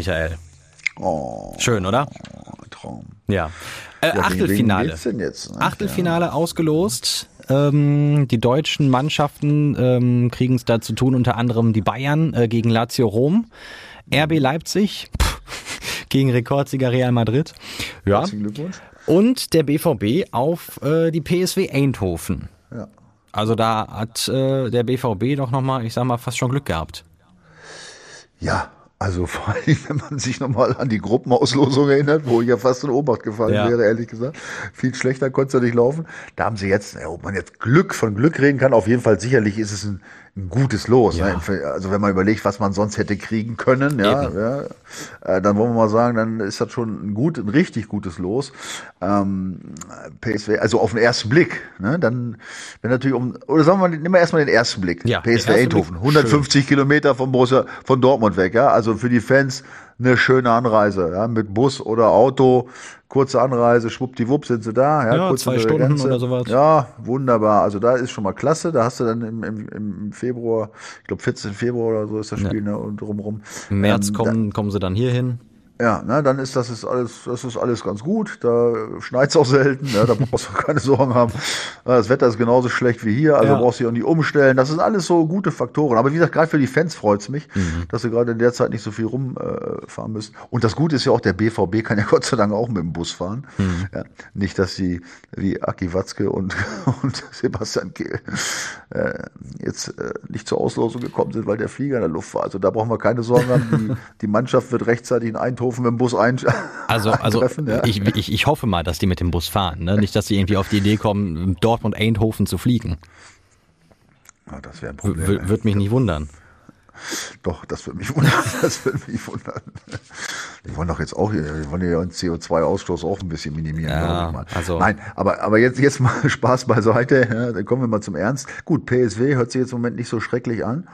Michael. Oh. Schön, oder? Oh, Traum. Ja. Äh, ja Achtelfinale. Jetzt, ne? Achtelfinale ja. ausgelost. Ähm, die deutschen Mannschaften ähm, kriegen es da zu tun, unter anderem die Bayern äh, gegen Lazio Rom, RB Leipzig pff, *laughs* gegen Rekordsieger Real Madrid. Ja. Und der BVB auf äh, die PSW Eindhoven. Ja. Also da hat äh, der BVB doch nochmal, ich sag mal, fast schon Glück gehabt. Ja, also vor allem, wenn man sich nochmal an die Gruppenauslosung erinnert, wo ich ja fast in Obacht gefallen ja. wäre, ehrlich gesagt. Viel schlechter konnte es ja nicht laufen. Da haben sie jetzt, ob man jetzt Glück von Glück reden kann, auf jeden Fall sicherlich ist es ein, ein gutes Los. Ja. Ne? Also wenn man überlegt, was man sonst hätte kriegen können, ja, ja äh, dann wollen wir mal sagen, dann ist das schon ein gut, ein richtig gutes Los. Ähm, PSW, also auf den ersten Blick, ne? Dann, wenn natürlich um, oder sagen wir mal, nehmen wir erstmal den ersten Blick. Ja, PSW Eindhoven, 150 Schön. Kilometer von Borussia, von Dortmund weg, ja. Also für die Fans eine schöne Anreise, ja, mit Bus oder Auto, kurze Anreise, schwuppdiwupp sind sie da, ja, ja zwei Stunden Grenze. oder sowas. Ja, wunderbar. Also da ist schon mal klasse. Da hast du dann im, im, im Februar, ich glaube 14. Februar oder so ist das Spiel, ja. ne, und drumrum. Im März ähm, kommen, da, kommen sie dann hier hin. Ja, ne, dann ist das ist alles, das ist alles ganz gut. Da schneit's auch selten, ne, da brauchst du *laughs* keine Sorgen haben. Das Wetter ist genauso schlecht wie hier, also ja. brauchst du dich auch nicht umstellen. Das sind alles so gute Faktoren. Aber wie gesagt, gerade für die Fans freut's mich, mhm. dass sie gerade in der Zeit nicht so viel rumfahren äh, müssen. Und das Gute ist ja auch, der BVB kann ja *laughs* Gott sei Dank auch mit dem Bus fahren. Mhm. Ja, nicht, dass sie wie Aki Watzke und, *laughs* und Sebastian Kehl äh, jetzt äh, nicht zur Auslosung gekommen sind, weil der Flieger in der Luft war. Also da brauchen wir keine Sorgen haben. Die, die Mannschaft wird rechtzeitig in Eindhoven Eindhoven mit dem Bus ein *laughs* Also, *laughs* also ja. ich, ich, ich hoffe mal, dass die mit dem Bus fahren. Ne? Nicht, dass sie irgendwie auf die Idee kommen, Dortmund Eindhoven zu fliegen. Ja, das wäre ein Problem. W würde mich nicht wundern. Doch, das würde *laughs* mich wundern. Das würde mich wundern. Die wollen doch jetzt auch, die wollen ja ihren CO2-Ausstoß auch ein bisschen minimieren, ja, glaube ich mal. Also Nein, aber, aber jetzt, jetzt mal Spaß beiseite. Ja, dann kommen wir mal zum Ernst. Gut, PSW hört sich jetzt im Moment nicht so schrecklich an.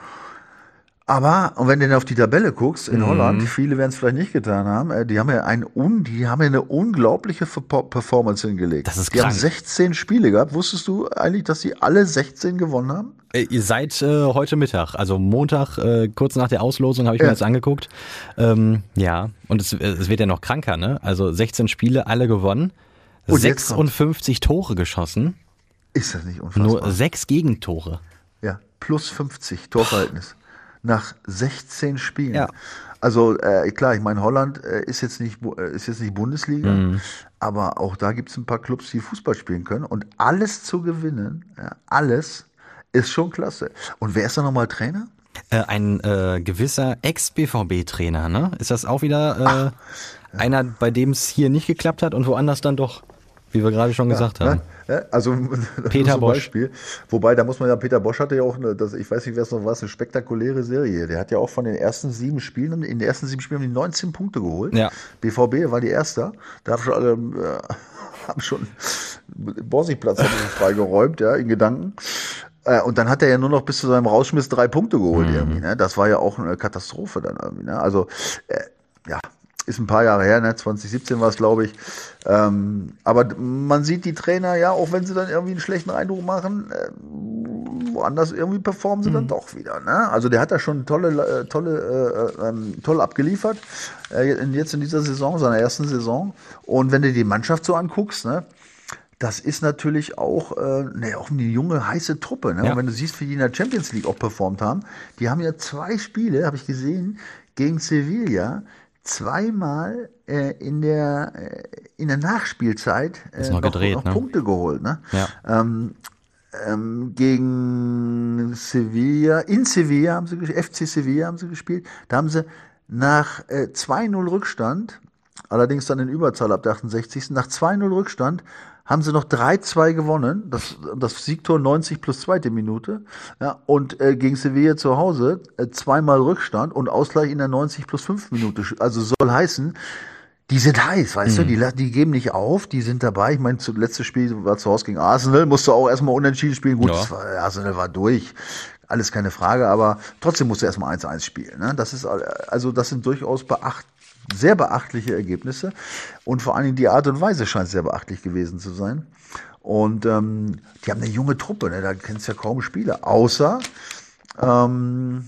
Aber, und wenn du dann auf die Tabelle guckst, in mhm. Holland, viele werden es vielleicht nicht getan haben, äh, die haben ja ein un, die haben ja eine unglaubliche Performance hingelegt. Das ist die krank. haben 16 Spiele gehabt. Wusstest du eigentlich, dass sie alle 16 gewonnen haben? Äh, ihr seid äh, heute Mittag, also Montag, äh, kurz nach der Auslosung, habe ich ja. mir jetzt angeguckt. Ähm, ja, und es, es wird ja noch kranker, ne? Also 16 Spiele, alle gewonnen, und 56 Tore geschossen. Ist das nicht unfassbar? Nur sechs Gegentore. Ja, plus 50 Torverhältnis nach 16 Spielen. Ja. Also äh, klar, ich meine, Holland äh, ist jetzt nicht äh, ist jetzt nicht Bundesliga, mhm. aber auch da gibt es ein paar Clubs, die Fußball spielen können und alles zu gewinnen, ja, alles ist schon klasse. Und wer ist da nochmal Trainer? Äh, ein äh, gewisser Ex-BVB-Trainer, ne? Ist das auch wieder äh, Ach, ja. einer, bei dem es hier nicht geklappt hat und woanders dann doch? Wie wir gerade schon gesagt ja, haben. Ne? Also *laughs* Peter Bosch. Beispiel. Wobei, da muss man ja, Peter Bosch hatte ja auch, eine, das, ich weiß nicht, wer es noch war, eine spektakuläre Serie. Der hat ja auch von den ersten sieben Spielen, in den ersten sieben Spielen haben die 19 Punkte geholt. Ja. BVB war die Erste. Da haben schon alle, äh, *laughs* haben schon Borsigplatz freigeräumt, ja, in Gedanken. Äh, und dann hat er ja nur noch bis zu seinem Rausschmiss drei Punkte geholt mhm. irgendwie. Ne? Das war ja auch eine Katastrophe dann irgendwie. Ne? Also äh, ja, ist ein paar Jahre her, ne? 2017 war es, glaube ich. Ähm, aber man sieht die Trainer ja, auch wenn sie dann irgendwie einen schlechten Eindruck machen, äh, woanders irgendwie performen sie mhm. dann doch wieder. Ne? Also der hat da schon tolle, äh, tolle, äh, ähm, toll abgeliefert. Äh, jetzt in dieser Saison, seiner ersten Saison. Und wenn du die Mannschaft so anguckst, ne? das ist natürlich auch, äh, ne, auch eine junge, heiße Truppe. Ne? Ja. Und wenn du siehst, wie die in der Champions League auch performt haben, die haben ja zwei Spiele, habe ich gesehen, gegen Sevilla zweimal äh, in der äh, in der Nachspielzeit äh, noch gedreht, noch ne? Punkte geholt. Ne? Ja. Ähm, ähm, gegen Sevilla, in Sevilla haben sie gespielt, FC Sevilla haben sie gespielt. Da haben sie nach äh, 2-0 Rückstand, allerdings dann in Überzahl ab der 68. Nach 2-0 Rückstand haben sie noch 3-2 gewonnen. Das, das Siegtor 90 plus zweite Minute. Ja, und äh, gegen Sevilla zu Hause äh, zweimal Rückstand und Ausgleich in der 90 plus 5 Minute. Also soll heißen, die sind heiß, weißt du, die, die geben nicht auf, die sind dabei. Ich meine, das letzte Spiel war zu Hause gegen Arsenal, musste auch erstmal unentschieden spielen. Gut, Ja. war, Arsenal war durch, alles keine Frage, aber trotzdem musste erstmal 1-1 spielen. Ne? Das ist, also das sind durchaus beacht, sehr beachtliche Ergebnisse und vor allen Dingen die Art und Weise scheint sehr beachtlich gewesen zu sein. Und ähm, die haben eine junge Truppe, ne? da kennst du ja kaum Spieler, außer ähm,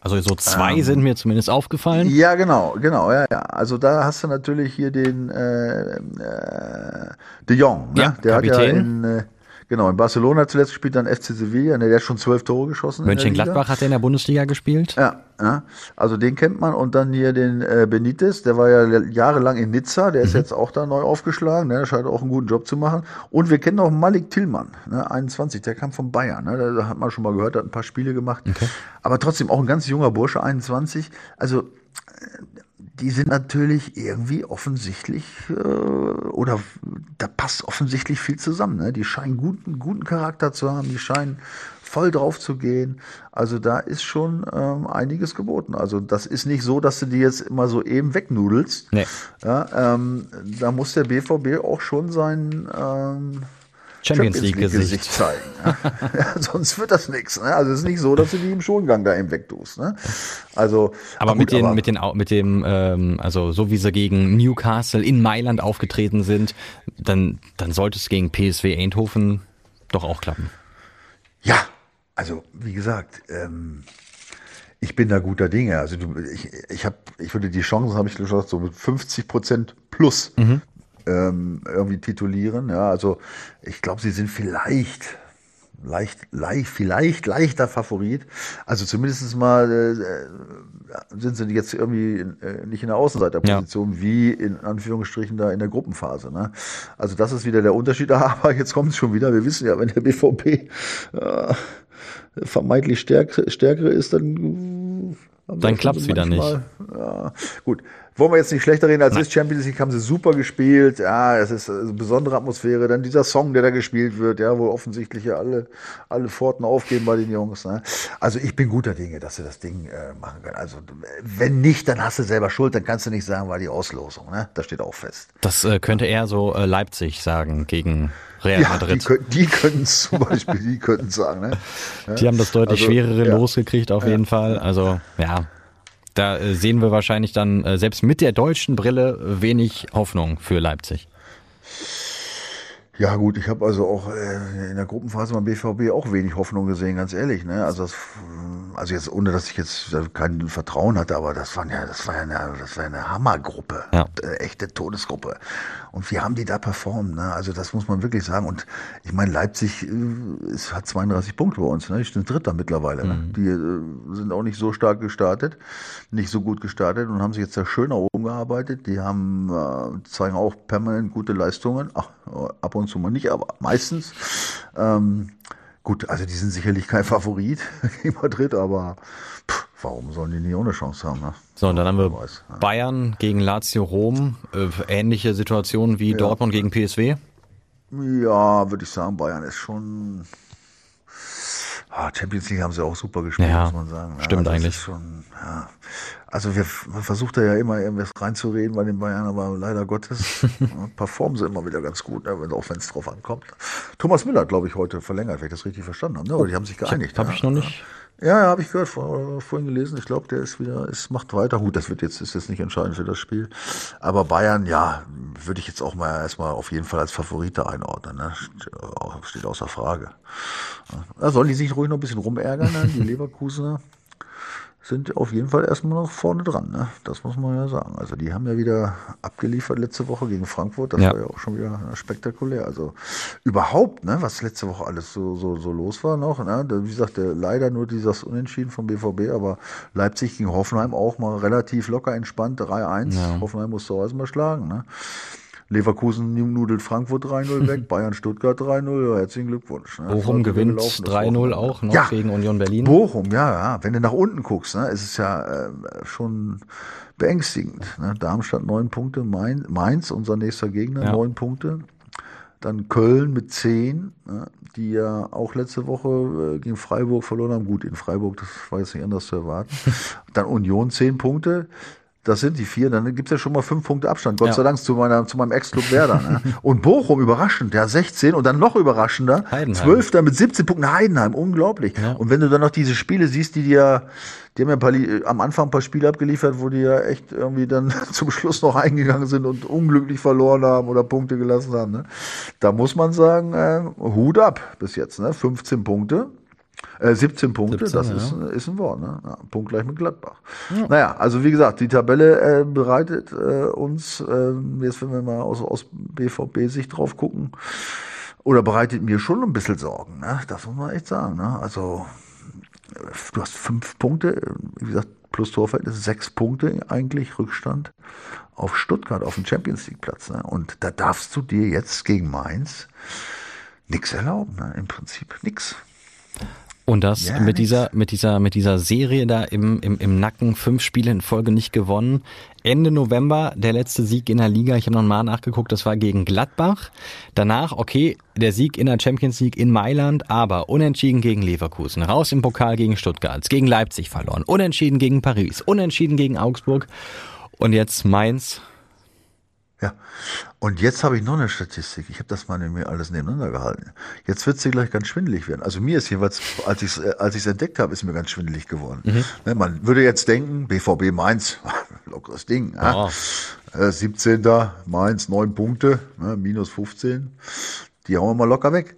Also so zwei sind mir zumindest aufgefallen. ja, genau, genau, ja, ja. Also da hast du natürlich hier den äh, äh, De Jong, ne? Ja, der hat ja Kapitän. in, äh, genau, in Barcelona zuletzt gespielt, dann FC Sevilla, ne, der hat schon zwölf Tore geschossen. Mönchengladbach hat er in der Bundesliga gespielt. Ja, ja, also den kennt man und dann hier den äh, Benitez, der war ja jahrelang in Nizza, der Mhm. ist jetzt auch da neu aufgeschlagen, ne, der scheint auch einen guten Job zu machen. Und wir kennen auch Malik Tillmann, ne, 21, der kam von Bayern, ne, da, hat man schon mal gehört, hat ein paar Spiele gemacht. Aber trotzdem auch ein ganz junger Bursche, 21. Also äh, die sind natürlich irgendwie offensichtlich äh, oder da passt offensichtlich viel zusammen. Ne? Die scheinen guten, guten Charakter zu haben, die scheinen voll drauf zu gehen. Also da ist schon ähm, einiges geboten. Also das ist nicht so, dass du die jetzt immer so eben wegnudelst. Nee. Ja, ähm, da muss der BVB auch schon sein ähm, Champions League Gesicht Gesicht. zeigen. Ja. *laughs* ja, sonst wird das nichts. Ne? Also es ist nicht so, dass du die im Schongang da eben wegtust. Ne? Also, Aber na mit gut, den, aber- mit den, mit dem, ähm, also so wie sie gegen Newcastle in Mailand aufgetreten sind, dann, dann sollte es gegen PSW Eindhoven doch auch klappen. Ja, also wie gesagt, ähm, ich bin da guter Dinge. Also du, ich, ich habe, ich würde die Chancen, habe ich gesagt, so mit 50 Prozent plus ähm, irgendwie titulieren. Ja, also ich glaube, sie sind vielleicht leicht, leicht, vielleicht leichter Favorit. Also zumindest mal äh, sind sie jetzt irgendwie in, äh, nicht in der Außenseiterposition wie in Anführungsstrichen da in der Gruppenphase. Ne? Also das ist wieder der Unterschied. *laughs* Aber jetzt kommt es schon wieder. Wir wissen ja, wenn der BVB äh, vermeintlich stärk, stärkere ist, dann äh, haben Dann sie klappt's wieder manchmal- Ja, gut. Wollen wir jetzt nicht schlechter reden als ist. Champions League haben sie super gespielt. Ja, es ist eine besondere Atmosphäre. Dann dieser Song, der da gespielt wird, ja, wo offensichtlich ja alle, alle Pforten aufgehen bei den Jungs. Ne? Also ich bin guter Dinge, dass sie das Ding äh, machen können. Also wenn nicht, dann hast du selber Schuld. Dann kannst du nicht sagen, war die Auslosung. Ne? Das steht auch fest. Das äh, könnte eher so äh, Leipzig sagen gegen Real Ja, Madrid. die können es zum Beispiel, die können es sagen. Ne? Ja? Die haben das deutlich Also, schwerere ja. losgekriegt auf jeden Fall. Also ja, da äh, sehen wir wahrscheinlich dann äh, selbst mit der deutschen Brille äh, wenig Hoffnung für Leipzig. Ja gut, ich habe also auch äh, in der Gruppenphase beim BVB auch wenig Hoffnung gesehen, ganz ehrlich. Ne? Also, das, also jetzt ohne, dass ich jetzt kein Vertrauen hatte, aber das war ja, das war ja eine, das war eine Hammergruppe, Ja. echte Todesgruppe. Und wie haben die da performt? Ne? Also das muss man wirklich sagen. Und ich meine, Leipzig äh, ist, hat 32 Punkte bei uns. Ne? Die sind Dritter mittlerweile. Ne? Die äh, sind auch nicht so stark gestartet, nicht so gut gestartet und haben sich jetzt da schön nach oben gearbeitet. Die haben äh, zeigen auch permanent gute Leistungen. Ach, ab und zu mal nicht, aber meistens. Ähm, gut, also die sind sicherlich kein Favorit *laughs* gegen Madrid, aber pff, warum sollen die nie ohne Chance haben? Ne? So, und dann haben wir weiß, ja. Bayern gegen Lazio Rom. Äh, ähnliche Situation wie Dortmund gegen PSW. Ja, würde ich sagen, Bayern ist schon. Ah, Champions League haben sie auch super gespielt, Ja, muss man sagen. Ja, stimmt das eigentlich. Schon, ja. Also wir, man versucht da ja immer irgendwas reinzureden bei den Bayern, aber leider Gottes ja, *laughs* performen sie immer wieder ganz gut, ne, wenn, auch wenn es drauf ankommt. Thomas Müller glaube ich, heute verlängert, wenn ich das richtig verstanden habe. Ne? Aber die haben sich geeinigt. Habe ja. ich noch nicht. Ja, ja, habe ich gehört, vor, vorhin gelesen. Ich glaube, der ist wieder, ist, macht weiter. Gut, das wird jetzt, ist jetzt nicht entscheidend für das Spiel. Aber Bayern, ja, würde ich jetzt auch mal erstmal auf jeden Fall als Favorite einordnen. Ne? Steht außer Frage. Da sollen die sich ruhig noch ein bisschen rumärgern, ne? die *laughs* Leverkusener. Sind auf jeden Fall erstmal noch vorne dran. Ne? Das muss man ja sagen. Also die haben ja wieder abgeliefert letzte Woche gegen Frankfurt. Das ja. war ja auch schon wieder spektakulär. Also überhaupt, ne, was letzte Woche alles so, so, so los war noch. Ne? Wie gesagt, leider nur dieses Unentschieden vom BVB, aber Leipzig gegen Hoffenheim auch mal relativ locker entspannt. 3-1. Ja. Hoffenheim musste auch erstmal schlagen. Ne? Leverkusen nudelt Frankfurt 3-0 *laughs* weg, Bayern Stuttgart 3-0. Herzlichen Glückwunsch. Ne? Bochum gewinnt 3-0 auch noch ja, gegen Union Berlin. Bochum, ja, ja. Wenn du nach unten guckst, ne, ist es ja äh, schon beängstigend. Ne? Darmstadt neun Punkte, Mainz, unser nächster Gegner, ja. Punkte. Dann Köln mit zehn, ne, die ja auch letzte Woche äh, gegen Freiburg verloren haben. Gut, in Freiburg, das war jetzt nicht anders zu erwarten. *laughs* Dann Union zehn Punkte. Das sind die vier, dann gibt's ja schon mal fünf Punkte Abstand. Gott ja. sei Dank zu, meiner, zu meinem Ex-Club Werder. Ne? *laughs* Und Bochum überraschend, der 16 und dann noch überraschender. Heidenheim. da mit 17 Punkten Heidenheim, unglaublich. Ja. Und wenn du dann noch diese Spiele siehst, die dir, die haben ja ein paar, am Anfang ein paar Spiele abgeliefert, wo die ja echt irgendwie dann *laughs* zum Schluss noch eingegangen sind und unglücklich verloren haben oder Punkte gelassen haben. Ne? Da muss man sagen, äh, Hut ab bis jetzt, ne? 15 Punkte. Äh, 17 Punkte, 17, das ja. ist, ist ein Wort. Ne? Ja, Punkt gleich mit Gladbach. Ja. Naja, also wie gesagt, die Tabelle äh, bereitet äh, uns, äh, jetzt wenn wir mal aus, aus BVB-Sicht drauf gucken, oder bereitet mir schon ein bisschen Sorgen. Ne? Das muss man echt sagen. Ne? Also du hast fünf Punkte, wie gesagt, plus Torverhältnis, sechs Punkte eigentlich Rückstand auf Stuttgart, auf dem Champions League Platz. Ne? Und da darfst du dir jetzt gegen Mainz nichts erlauben, ne? im Prinzip nichts. Und das ja, mit dieser, mit dieser, mit dieser Serie da im, im, im Nacken, fünf Spiele in Folge nicht gewonnen. Ende November der letzte Sieg in der Liga. Ich habe noch mal nachgeguckt, das war gegen Gladbach. Danach, okay, der Sieg in der Champions League in Mailand, aber unentschieden gegen Leverkusen, raus im Pokal gegen Stuttgart, gegen Leipzig verloren, unentschieden gegen Paris, unentschieden gegen Augsburg. Und jetzt Mainz ja. Und jetzt habe ich noch eine Statistik. Ich habe das mal in mir alles nebeneinander gehalten. Jetzt wird dir gleich ganz schwindelig werden. Also mir ist jeweils, als ich es äh, als ich's entdeckt habe, ist mir ganz schwindelig geworden. Mhm. Ne, man würde jetzt denken, BVB Mainz, *laughs* lockeres Ding. Ja. Oh. 17. Mainz, 9 Punkte, ne, minus 15 die hauen wir mal locker weg.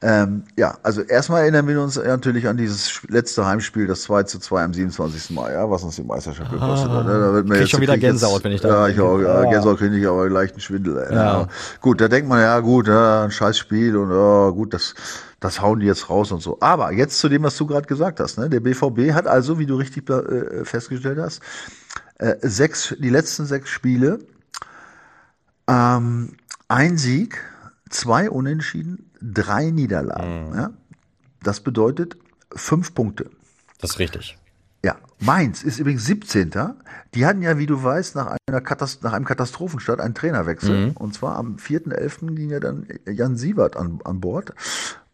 Ähm, ja, also erstmal erinnern wir uns natürlich an dieses letzte Heimspiel, das 2 zu 2 am 27. Mai, ja, was uns die Meisterschaft gekostet hat. Ne? Da wird mir jetzt schon wieder Gänsehaut, jetzt, wenn ich da Ja, ich auch, ja, ja. Gänsehaut kriege ich aber leichten Schwindel. Ey. Ja. ja. Gut, da denkt man, ja gut, ja, ein scheiß Spiel und ja, gut, das, das hauen die jetzt raus und so. Aber jetzt zu dem, was du gerade gesagt hast. Ne? Der BVB hat also, wie du richtig äh, festgestellt hast, äh, sechs, die letzten sechs Spiele, ähm, ein Sieg, zwei Unentschieden, drei Niederlagen. Mhm. Ja? Das bedeutet fünf Punkte. Das ist richtig. Ja, Mainz ist übrigens 17. Die hatten ja, wie du weißt, nach, einer Katast nach einem Katastrophenstart einen Trainerwechsel. Mhm. Und zwar am 4.11. ging ja dann Jan Siebert an, an Bord.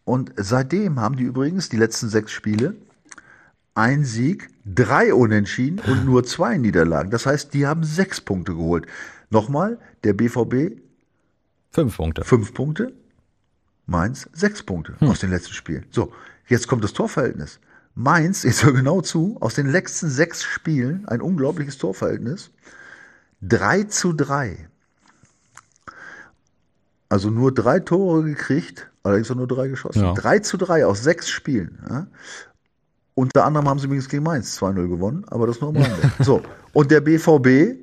Und seitdem haben die übrigens die letzten sechs Spiele ein Sieg, drei Unentschieden und nur zwei Niederlagen. Das heißt, die haben sechs Punkte geholt. Nochmal, der BVB Fünf Punkte. Fünf Punkte. Mainz sechs Punkte hm. aus den letzten Spielen. So, jetzt kommt das Torverhältnis. Mainz, ich höre genau zu, aus den letzten sechs Spielen ein unglaubliches Torverhältnis. 3 zu 3. Also nur drei Tore gekriegt, allerdings auch nur drei geschossen. Ja. 3 zu 3 aus sechs Spielen. Ja. Unter anderem haben sie übrigens gegen Mainz 2-0 gewonnen, aber das nur am Rande. *laughs* so, und der BVB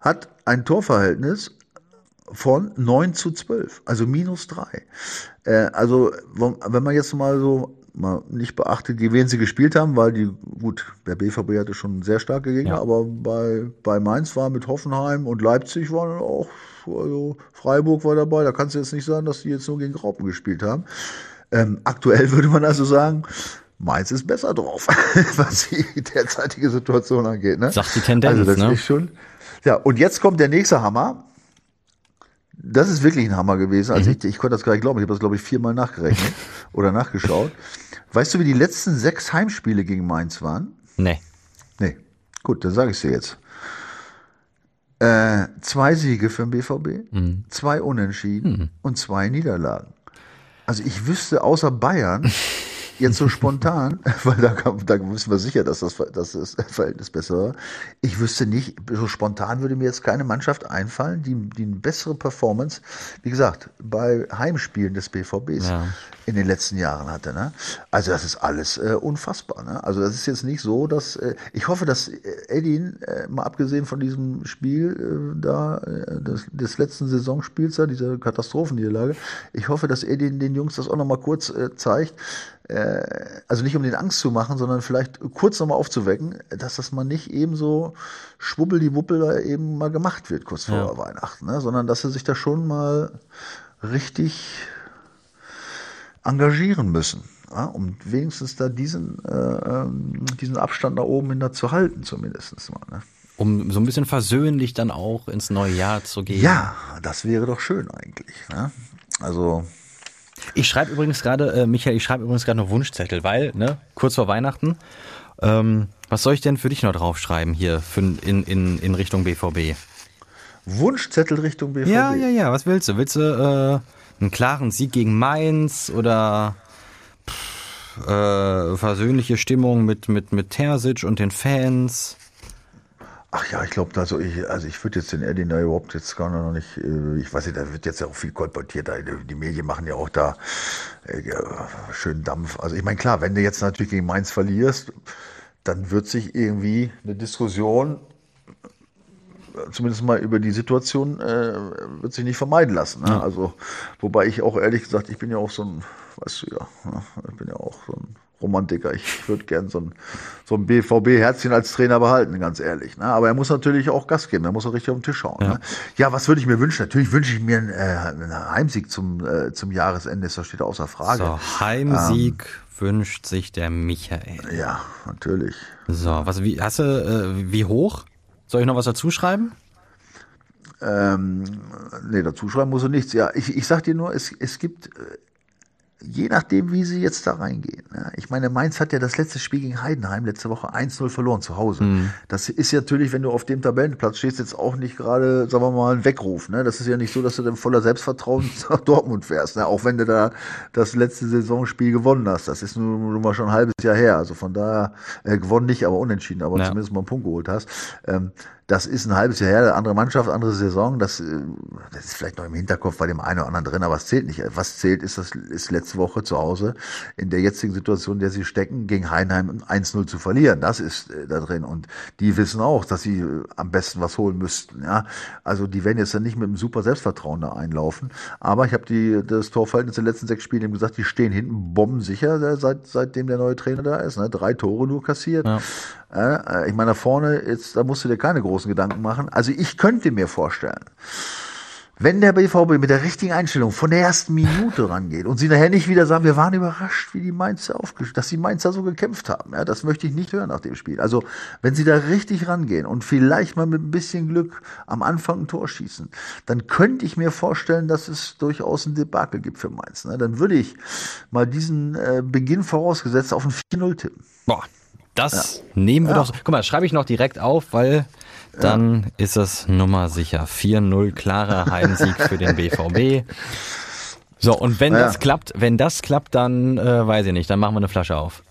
hat ein Torverhältnis von 9 zu 12, also minus 3. Äh, also wenn man jetzt mal so mal nicht beachtet, wie wen sie gespielt haben, weil die, gut, der BVB hatte schon sehr starke Gegner, ja. aber bei, bei Mainz war mit Hoffenheim und Leipzig waren auch, also Freiburg war dabei, da kannst du jetzt nicht sagen, dass die jetzt nur gegen Graupen gespielt haben. Ähm, aktuell *laughs* würde man also sagen, Mainz ist besser drauf, *laughs* was die derzeitige Situation angeht. Ne? Sagt die Tendenz, also das ne? ist schon. Ja, und jetzt kommt der nächste Hammer. Das ist wirklich ein Hammer gewesen. Also mhm. ich, ich konnte das gar nicht glauben. Ich habe das, glaube ich, viermal nachgerechnet *laughs* oder nachgeschaut. Weißt du, wie die letzten sechs Heimspiele gegen Mainz waren? Nee. Nee. Gut, dann sage ich dir jetzt. Äh, zwei Siege für den BVB, mhm. zwei Unentschieden mhm. und zwei Niederlagen. Also ich wüsste außer Bayern *laughs* jetzt so spontan, *laughs* weil da, da wissen wir sicher, dass das, dass das Verhältnis besser war. Ich wüsste nicht, so spontan würde mir jetzt keine Mannschaft einfallen, die, die eine bessere Performance, wie gesagt, bei Heimspielen des BVBs ja. in den letzten Jahren hatte. Ne? Also das ist alles äh, unfassbar. Ne? Also das ist jetzt nicht so, dass äh, ich hoffe, dass äh, Edin, äh, mal abgesehen von diesem Spiel äh, da, äh, des, des letzten Saisonspiels da, dieser Katastrophenniederlage, ich hoffe, dass Edin den Jungs das auch noch mal kurz äh, zeigt, also nicht um den Angst zu machen, sondern vielleicht kurz nochmal aufzuwecken, dass das mal nicht eben so schwubbel die Wuppel da eben mal gemacht wird, kurz vor ja. Weihnachten, ne? sondern dass sie sich da schon mal richtig engagieren müssen, ja? um wenigstens da diesen, äh, ähm, diesen Abstand da oben hin zu halten, zumindest mal. Ne? Um so ein bisschen versöhnlich dann auch ins neue Jahr zu gehen. Ja, das wäre doch schön eigentlich. Ne? Also ich schreibe übrigens gerade, äh, Michael, ich schreibe übrigens gerade noch Wunschzettel, weil, ne, kurz vor Weihnachten, ähm, was soll ich denn für dich noch draufschreiben hier für, in, in, in Richtung BVB? Wunschzettel Richtung BVB? Ja, ja, ja, was willst du? Willst du äh, einen klaren Sieg gegen Mainz oder pff, äh, versöhnliche Stimmung mit, mit, mit Terzic und den Fans? Ach ja, ich glaube, also ich, also ich würde jetzt den Eddie da überhaupt jetzt gar noch nicht, äh, ich weiß nicht, da wird jetzt ja auch viel kolportiert, die Medien machen ja auch da äh, schön Dampf. Also ich meine, klar, wenn du jetzt natürlich gegen Mainz verlierst, dann wird sich irgendwie eine Diskussion zumindest mal über die Situation äh, wird sich nicht vermeiden lassen. Ne? Also, wobei ich auch ehrlich gesagt, ich bin ja auch so ein, weißt du ja, ne? ich bin ja auch so ein Romantiker. Ich würde gern so ein, so ein BVB-Herzchen als Trainer behalten, ganz ehrlich. Ne? Aber er muss natürlich auch Gas geben, er muss auch richtig auf den Tisch schauen. Ja, ne? ja was würde ich mir wünschen? Natürlich wünsche ich mir einen, äh, einen Heimsieg zum, äh, zum Jahresende, das steht außer Frage. So, Heimsieg ähm, wünscht sich der Michael. Ja, natürlich. So, was, wie, hast du, äh, wie hoch? Soll ich noch was dazu schreiben? Ähm, nee, dazu schreiben muss er nichts. Ja, ich, ich sag dir nur, es, es gibt äh, je nachdem, wie sie jetzt da reingehen. Ja, ich meine, Mainz hat ja das letzte Spiel gegen Heidenheim letzte Woche 1-0 verloren zu Hause. Mhm. Das ist natürlich, wenn du auf dem Tabellenplatz stehst, jetzt auch nicht gerade, sagen wir mal, ein Weckruf. Ne? Das ist ja nicht so, dass du dann voller Selbstvertrauen *laughs* nach Dortmund fährst, ne? auch wenn du da das letzte Saisonspiel gewonnen hast. Das ist nun, nun mal schon ein halbes Jahr her. Also von daher, äh, gewonnen nicht, aber unentschieden, aber ja. zumindest mal einen Punkt geholt hast. Ähm, das ist ein halbes Jahr her, andere Mannschaft, andere Saison. Das, äh, das ist vielleicht noch im Hinterkopf bei dem einen oder anderen drin, aber es zählt nicht. Was zählt, ist das ist letzte Woche zu Hause in der jetzigen Situation, in der sie stecken, gegen Heinheim 1-0 zu verlieren. Das ist äh, da drin. Und die wissen auch, dass sie äh, am besten was holen müssten. Ja, also die werden jetzt dann nicht mit einem super Selbstvertrauen da einlaufen. Aber ich habe die das Torverhältnis in den letzten sechs Spielen eben gesagt, die stehen hinten bombensicher, seit seitdem der neue Trainer da ist. Ne? Drei Tore nur kassiert. Ja. Äh, ich meine, da vorne, jetzt, da musst du dir keine großen Gedanken machen. Also ich könnte mir vorstellen, wenn der BVB mit der richtigen Einstellung von der ersten Minute rangeht und sie nachher nicht wieder sagen, wir waren überrascht, wie die Mainzer aufgestellt, dass die Mainzer so gekämpft haben. Ja, das möchte ich nicht hören nach dem Spiel. Also, wenn sie da richtig rangehen und vielleicht mal mit ein bisschen Glück am Anfang ein Tor schießen, dann könnte ich mir vorstellen, dass es durchaus ein Debakel gibt für Mainz. Ne? Dann würde ich mal diesen äh, Beginn vorausgesetzt auf ein 4-0 tippen. Boah, das ja. nehmen wir ja. doch. Guck mal, schreibe ich noch direkt auf, weil dann ja. ist es Nummer sicher. 4-0 klarer Heimsieg für den BVB. So, und wenn das klappt, wenn das klappt, dann äh, weiß ich nicht, dann machen wir eine Flasche auf.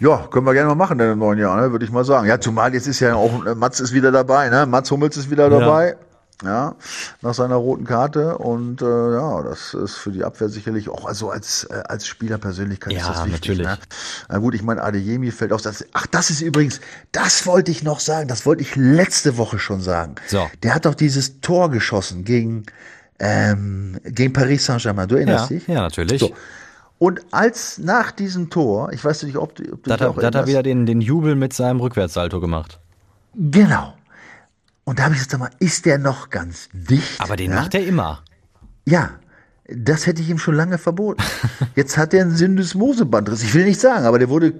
Ja, können wir gerne mal machen in den neuen Jahr, ne, würde ich mal sagen. Ja, zumal jetzt ist ja auch, äh, Mats ist wieder dabei, ne? Mats Hummels ist wieder dabei ja, nach seiner roten Karte. Und äh, ja, das ist für die Abwehr sicherlich auch also als, äh, als Spielerpersönlichkeit ja, ist das wichtig. Natürlich. Ne? Na gut, ich meine, Adeyemi fällt aus. Das, ach, das ist übrigens, das wollte ich noch sagen, das wollte ich letzte Woche schon sagen. So. Der hat doch dieses Tor geschossen gegen, ähm, gegen Paris Saint-Germain. Du erinnerst ja, dich? Ja, natürlich. So. Und als nach diesem Tor, ich weiß nicht, ob, du, ob du da, da hat er wieder den, den Jubel mit seinem Rückwärtssalto gemacht. Genau. Und da habe ich gesagt, mal, ist der noch ganz dicht? Aber den ja? macht er immer. Ja, das hätte ich ihm schon lange verboten. *laughs* Jetzt hat er einen Syndesmosebandriss. Ich will nicht sagen, aber der wurde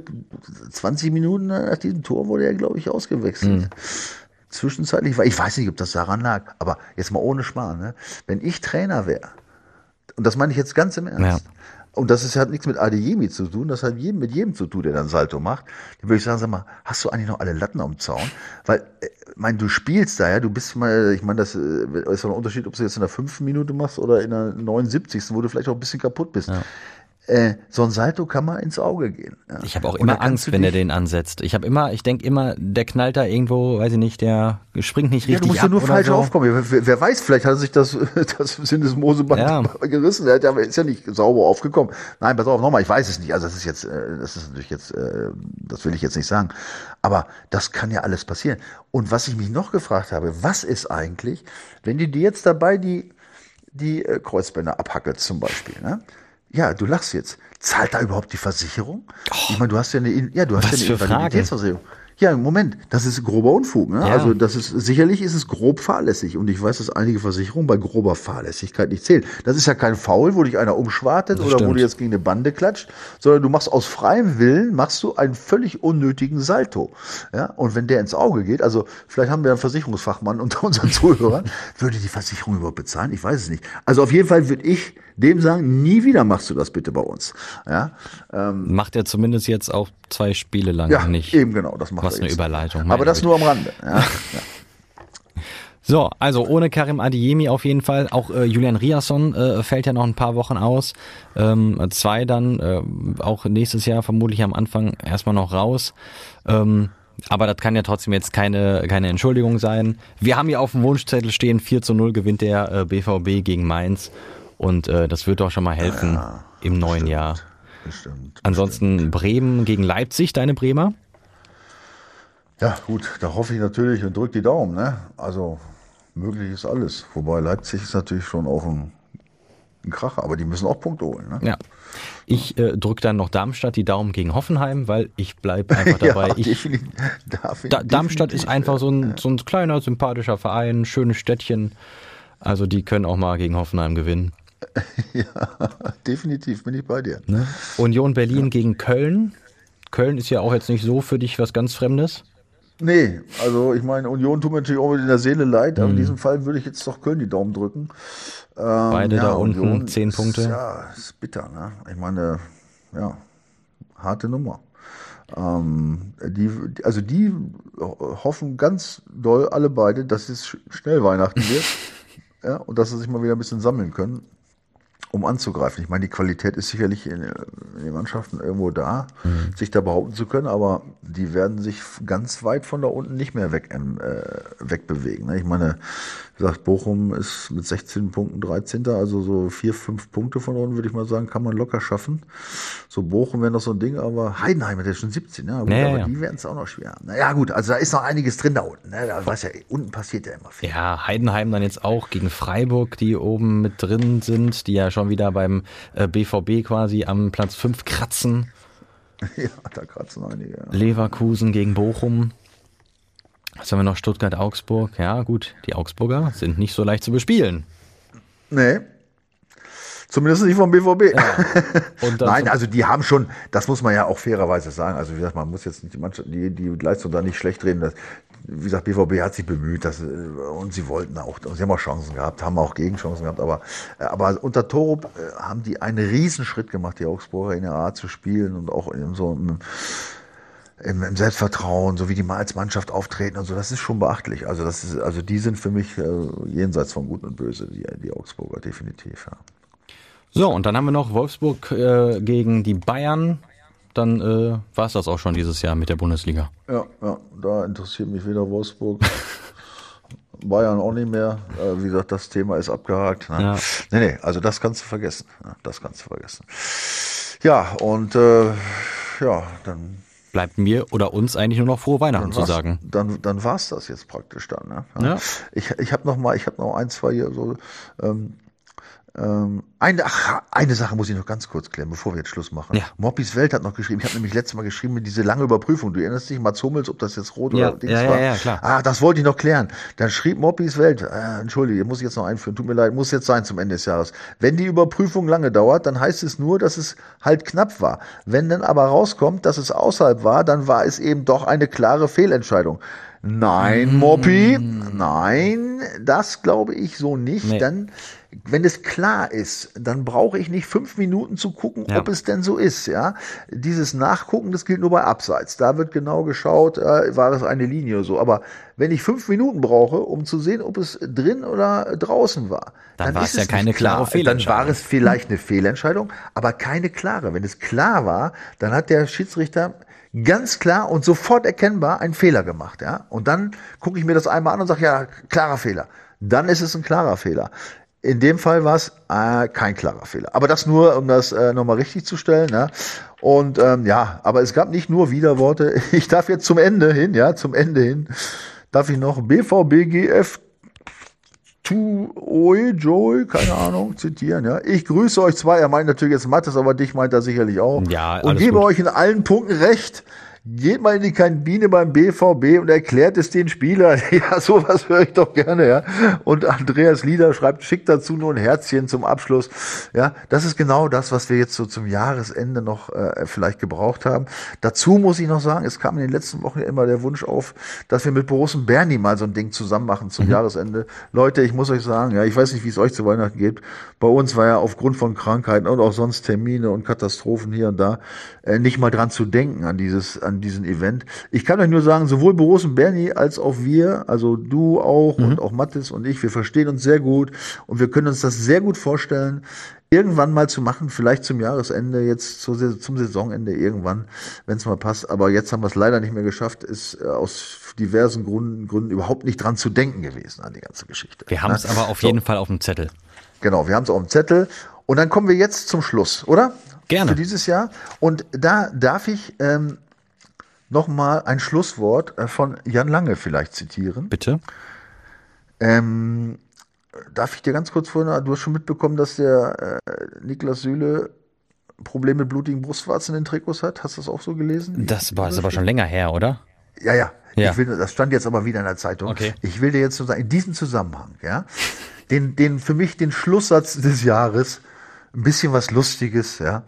20 Minuten nach diesem Tor wurde er, glaube ich, ausgewechselt. Mhm. Zwischenzeitlich war, ich weiß nicht, ob das daran lag, aber jetzt mal ohne Schmarrn, ne? wenn ich Trainer wäre, und das meine ich jetzt ganz im Ernst, ja. Und das ist, hat nichts mit Adeyemi zu tun, das hat jedem, mit jedem zu tun, der dann Salto macht, dann würde ich sagen, sag mal, hast du eigentlich noch alle Latten am Zaun? Weil äh, meine, du spielst da, ja, du bist mal, ich meine, das äh, ist doch ein Unterschied, ob du jetzt in der fünften Minute machst oder in der 79. wo du vielleicht auch ein bisschen kaputt bist. Ja. Äh, so ein Salto kann mal ins Auge gehen. Ja. Ich habe auch immer Angst, wenn er den ansetzt. Ich habe immer, ich denke immer, der knallt da irgendwo, weiß ich nicht, der springt nicht richtig ja, du musst ja nur falsch so. aufkommen. Wer, wer, weiß, vielleicht hat er sich das, *laughs* das Sinnesmoseband ja. *laughs* gerissen. Er ist ja nicht sauber aufgekommen. Nein, pass auf, nochmal, ich weiß es nicht. Also das ist jetzt, äh, das ist natürlich jetzt, äh, das will ich jetzt nicht sagen. Aber das kann ja alles passieren. Und was ich mich noch gefragt habe, was ist eigentlich, wenn du dir jetzt dabei die, die äh, Kreuzbänder abhackelt zum Beispiel, ne? Ja, du lachst jetzt. Zahlt da überhaupt die Versicherung? Oh, ich meine, du hast ja eine, ja, du hast ja eine Invaliditätsversicherung. Ja, Moment, das ist grober Unfug. Ne? Ja. Also das ist sicherlich ist es grob fahrlässig und ich weiß, dass einige Versicherungen bei grober Fahrlässigkeit nicht zählen. Das ist ja kein Foul, wo dich einer umschwartet das oder stimmt. wo du jetzt gegen eine Bande klatscht, sondern du machst aus freiem Willen machst du einen völlig unnötigen Salto. Ja, und wenn der ins Auge geht, also vielleicht haben wir einen Versicherungsfachmann *laughs* unter unseren Zuhörern, würde die Versicherung überhaupt bezahlen? Ich weiß es nicht. Also auf jeden Fall würde ich dem sagen, nie wieder machst du das bitte bei uns. Ja, ähm, macht er zumindest jetzt auch zwei Spiele lang ja, nicht. Eben genau, das macht Was eine Überleitung. Aber das nur am Rande. Ja, *laughs* ja. So, also ohne Karim Adiemi auf jeden Fall. Auch äh, Julian Riasson äh, fällt ja noch ein paar Wochen aus. Ähm, zwei dann, äh, auch nächstes Jahr vermutlich am Anfang erstmal noch raus. Ähm, aber das kann ja trotzdem jetzt keine, keine Entschuldigung sein. Wir haben hier auf dem Wunschzettel stehen, 4 zu 0 gewinnt der äh, BVB gegen Mainz. Und äh, das wird doch schon mal helfen ja, im neuen bestimmt, Jahr. Bestimmt, Ansonsten bestimmt. Bremen gegen Leipzig, deine Bremer? Ja, gut, da hoffe ich natürlich und drücke die Daumen. Ne? Also möglich ist alles. Wobei Leipzig ist natürlich schon auch ein, ein Kracher, aber die müssen auch Punkte holen. Ne? Ja. Ich äh, drücke dann noch Darmstadt die Daumen gegen Hoffenheim, weil ich bleibe *laughs* einfach dabei. ja, ich, da, Darmstadt ist einfach so ein, so ein kleiner, sympathischer Verein, schönes Städtchen. Also die können auch mal gegen Hoffenheim gewinnen. *laughs* ja, definitiv bin ich bei dir. Ne? Union Berlin ja. gegen Köln. Köln ist ja auch jetzt nicht so für dich was ganz Fremdes. Nee, also ich meine, Union tut mir natürlich auch in der Seele leid, aber in mhm. diesem Fall würde ich jetzt doch Köln die Daumen drücken. Ähm, Beide ja, da unten, Union zehn Punkte. Ist, ja, ist bitter, ne? Ich meine, ja, harte Nummer. Ähm, die, also die hoffen ganz doll, alle beide, dass es schnell Weihnachten wird. *laughs* ja, und dass sie sich mal wieder ein bisschen sammeln können um anzugreifen. Ich meine, die Qualität ist sicherlich in, in den Mannschaften irgendwo da, mhm. sich da behaupten zu können, aber die werden sich ganz weit von da unten nicht mehr weg, ähm, äh, wegbewegen. Ne? Ich meine, wie gesagt, Bochum ist mit 16 Punkten 13. Also so vier, fünf Punkte von unten, würde ich mal sagen, kann man locker schaffen. So Bochum wäre noch so ein Ding, aber Heidenheim ist ja schon 17, ja. Gut, naja, aber ja. die werden es auch noch schwer. Naja, gut, also da ist noch einiges drin da unten. Ne? Da weiß ja, unten passiert ja immer viel. Ja, Heidenheim dann jetzt auch gegen Freiburg, die oben mit drin sind, die ja schon wieder beim äh, BVB quasi am Platz 5 kratzen. *laughs* Ja, da kratzen einige. Ja. Leverkusen gegen Bochum. Was haben wir noch? Stuttgart, Augsburg. Ja, gut, die Augsburger sind nicht so leicht zu bespielen. Nee. Zumindest nicht vom BVB. Ja. *laughs* Nein, also die haben schon, das muss man ja auch fairerweise sagen. Also wie gesagt, man muss jetzt nicht die, Mannschaft, die, die Leistung da nicht schlecht reden. Das, wie gesagt, BVB hat sich bemüht dass, und sie wollten auch, sie haben auch Chancen gehabt, haben auch Gegenchancen gehabt, aber, aber unter Torup äh, haben die einen Riesenschritt gemacht, die Augsburger in der Art zu spielen und auch in so einem im, im, Selbstvertrauen, so wie die mal als Mannschaft auftreten und so, das ist schon beachtlich. Also das ist, also die sind für mich äh, jenseits von Gut und Böse, die, die Augsburger definitiv. Ja. So, und dann haben wir noch Wolfsburg äh, gegen die Bayern. Dann äh, war es das auch schon dieses Jahr mit der Bundesliga. Ja, ja, da interessiert mich weder Wolfsburg. *laughs* Bayern auch nicht mehr. Äh, wie gesagt, das Thema ist abgehakt. Ne? Ja. Nee, nee, also das kannst du vergessen. Das kannst du vergessen. Ja, und äh, ja, dann bleibt mir oder uns eigentlich nur noch frohe Weihnachten zu sagen. Dann, dann war es das jetzt praktisch dann. Ne? Ja. Ich, ich habe noch mal, ich habe noch ein, zwei hier so ähm, ähm, eine, ach, eine Sache muss ich noch ganz kurz klären, bevor wir jetzt Schluss machen. Ja. Moppis Welt hat noch geschrieben, ich habe nämlich letztes Mal geschrieben, diese lange Überprüfung. Du erinnerst dich, Mats Hummels, ob das jetzt rot ja, oder Dings ja, war? Ja, ja, klar. Ah, das wollte ich noch klären. Dann schrieb Moppis Welt, äh, entschuldige, muss ich jetzt noch einführen, tut mir leid, muss jetzt sein zum Ende des Jahres. Wenn die Überprüfung lange dauert, dann heißt es nur, dass es halt knapp war. Wenn dann aber rauskommt, dass es außerhalb war, dann war es eben doch eine klare Fehlentscheidung. Nein, Mm. Moppi, nein, das glaube ich so nicht. Nee. Dann, wenn es klar ist, dann brauche ich nicht fünf Minuten zu gucken, Ja. ob es denn so ist. Ja, dieses Nachgucken, das gilt nur bei Abseits. Da wird genau geschaut, äh, war es eine Linie oder so. Aber wenn ich fünf Minuten brauche, um zu sehen, ob es drin oder draußen war, Dann dann, war ist es ja keine klare klar. Dann Fehlentscheidung. war es vielleicht eine Fehlentscheidung, aber keine klare. Wenn es klar war, dann hat der Schiedsrichter ganz klar und sofort erkennbar einen Fehler gemacht, ja. Und dann gucke ich mir das einmal an und sage, ja, klarer Fehler. Dann ist es ein klarer Fehler. In dem Fall war es äh, kein klarer Fehler. Aber das nur, um das äh, nochmal richtig zu stellen. Ja? Und ähm, ja, aber es gab nicht nur Widerworte. *laughs* Ich darf jetzt zum Ende hin, ja, zum Ende hin, darf ich noch BVBGF Tu Oi Joy, keine Ahnung, zitieren, ja. Ich grüße euch zwei. Er meint natürlich jetzt Mattes, aber dich meint er sicherlich auch. Ja, Und gebe gut. euch in allen Punkten recht. Geht mal in die Kantine beim BVB und erklärt es den Spielern. *laughs* Ja, sowas höre ich doch gerne, ja. Und Andreas Lieder schreibt, schickt dazu nur ein Herzchen zum Abschluss. Ja, das ist genau das, was wir jetzt so zum Jahresende noch äh, vielleicht gebraucht haben. Dazu muss ich noch sagen, es kam in den letzten Wochen immer der Wunsch auf, dass wir mit Borussen Bernie mal so ein Ding zusammen machen zum Jahresende. Leute, ich muss euch sagen, ja, ich weiß nicht, wie es euch zu Weihnachten geht. Bei uns war ja aufgrund von Krankheiten und auch sonst Termine und Katastrophen hier und da äh, nicht mal dran zu denken an dieses, an diesen Event. Ich kann euch nur sagen, sowohl Borussen Bernie als auch wir, also du auch und auch Mathis und ich, wir verstehen uns sehr gut und wir können uns das sehr gut vorstellen, irgendwann mal zu machen, vielleicht zum Jahresende, jetzt zum Saisonende irgendwann, wenn es mal passt. Aber jetzt haben wir es leider nicht mehr geschafft, ist äh, aus diversen Gründen, Gründen überhaupt nicht dran zu denken gewesen an die ganze Geschichte. Wir haben es Ne? aber auf So. jeden Fall auf dem Zettel. Genau, wir haben es auf dem Zettel. Und dann kommen wir jetzt zum Schluss, oder? Gerne. Für dieses Jahr. Und da darf ich ähm, nochmal ein Schlusswort äh, von Jan Lange vielleicht zitieren. Bitte. Ähm, darf ich dir ganz kurz vorhin, du hast schon mitbekommen, dass der äh, Niklas Süle Probleme mit blutigen Brustwarzen in den Trikots hat? Hast du das auch so gelesen? Das war ist aber schon länger her, oder? Ja, ja. Ja. Ich will, das stand jetzt aber wieder in der Zeitung. Okay. Ich will dir jetzt nur sagen, in diesem Zusammenhang, ja, den, den, für mich den Schlusssatz des Jahres, ein bisschen was Lustiges, ja.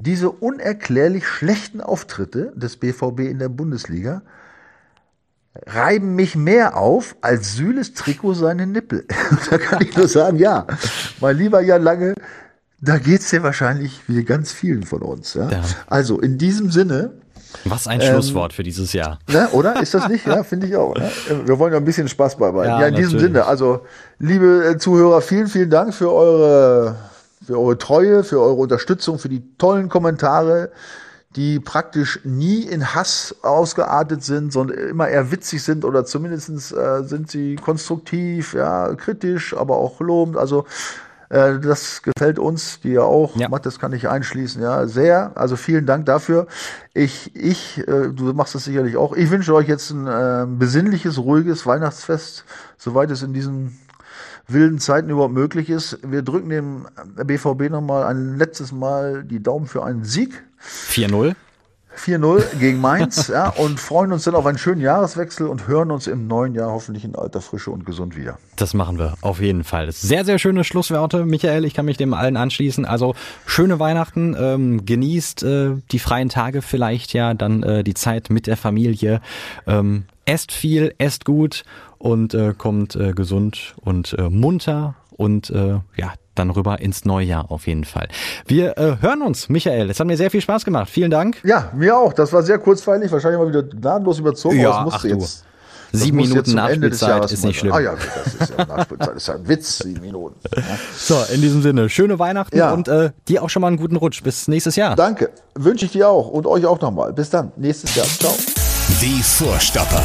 Diese unerklärlich schlechten Auftritte des BVB in der Bundesliga reiben mich mehr auf als Süles Trikot seine Nippel. *laughs* da kann ich nur sagen, ja, mein lieber Jan Lange, da geht's dir wahrscheinlich wie ganz vielen von uns. Ja? Ja. Also in diesem Sinne, Was ein Schlusswort für dieses Jahr. Ne, oder? Ist das nicht? Ja, finde ich auch. Ne? Wir wollen ja ein bisschen Spaß beibehalten. Ja, Ja, in diesem natürlich. Sinne, also, liebe Zuhörer, vielen, vielen Dank für eure, für eure Treue, für eure Unterstützung, für die tollen Kommentare, die praktisch nie in Hass ausgeartet sind, sondern immer eher witzig sind oder zumindestens äh, sind sie konstruktiv, ja, kritisch, aber auch lobend. Also, äh, das gefällt uns, die ja auch. Ja. Matt, das kann ich einschließen, ja, sehr. Also vielen Dank dafür. Ich, ich, äh, du machst das sicherlich auch. Ich wünsche euch jetzt ein äh, besinnliches, ruhiges Weihnachtsfest, soweit es in diesen wilden Zeiten überhaupt möglich ist. Wir drücken dem BVB nochmal ein letztes Mal die Daumen für einen Sieg. 4-0. 4-0 *laughs* gegen Mainz, ja, und freuen uns dann auf einen schönen Jahreswechsel und hören uns im neuen Jahr hoffentlich in alter Frische und gesund wieder. Das machen wir auf jeden Fall. Sehr, sehr schöne Schlussworte, Michael. Ich kann mich dem allen anschließen. Also schöne Weihnachten, ähm, genießt äh, die freien Tage vielleicht ja, dann äh, die Zeit mit der Familie. Ähm, esst viel, esst gut und äh, kommt äh, gesund und äh, munter und äh, ja, dann rüber ins neue Jahr auf jeden Fall. Wir äh, hören uns, Michael. Es hat mir sehr viel Spaß gemacht. Vielen Dank. Ja, mir auch. Das war sehr kurzweilig, wahrscheinlich mal wieder gnadenlos überzogen. Ja, ach musste du. jetzt. das Sieben Minuten Nachspielzeit ist nicht schlimm. Ah ja, das ist ja Nachspielzeit. Das ist ja ein Witz, sieben Minuten. Ja. So, in diesem Sinne, schöne Weihnachten Ja. und äh, dir auch schon mal einen guten Rutsch. Bis nächstes Jahr. Danke. Wünsche ich dir auch und euch auch nochmal. Bis dann. Nächstes Jahr. Ciao. Die Vorstopper.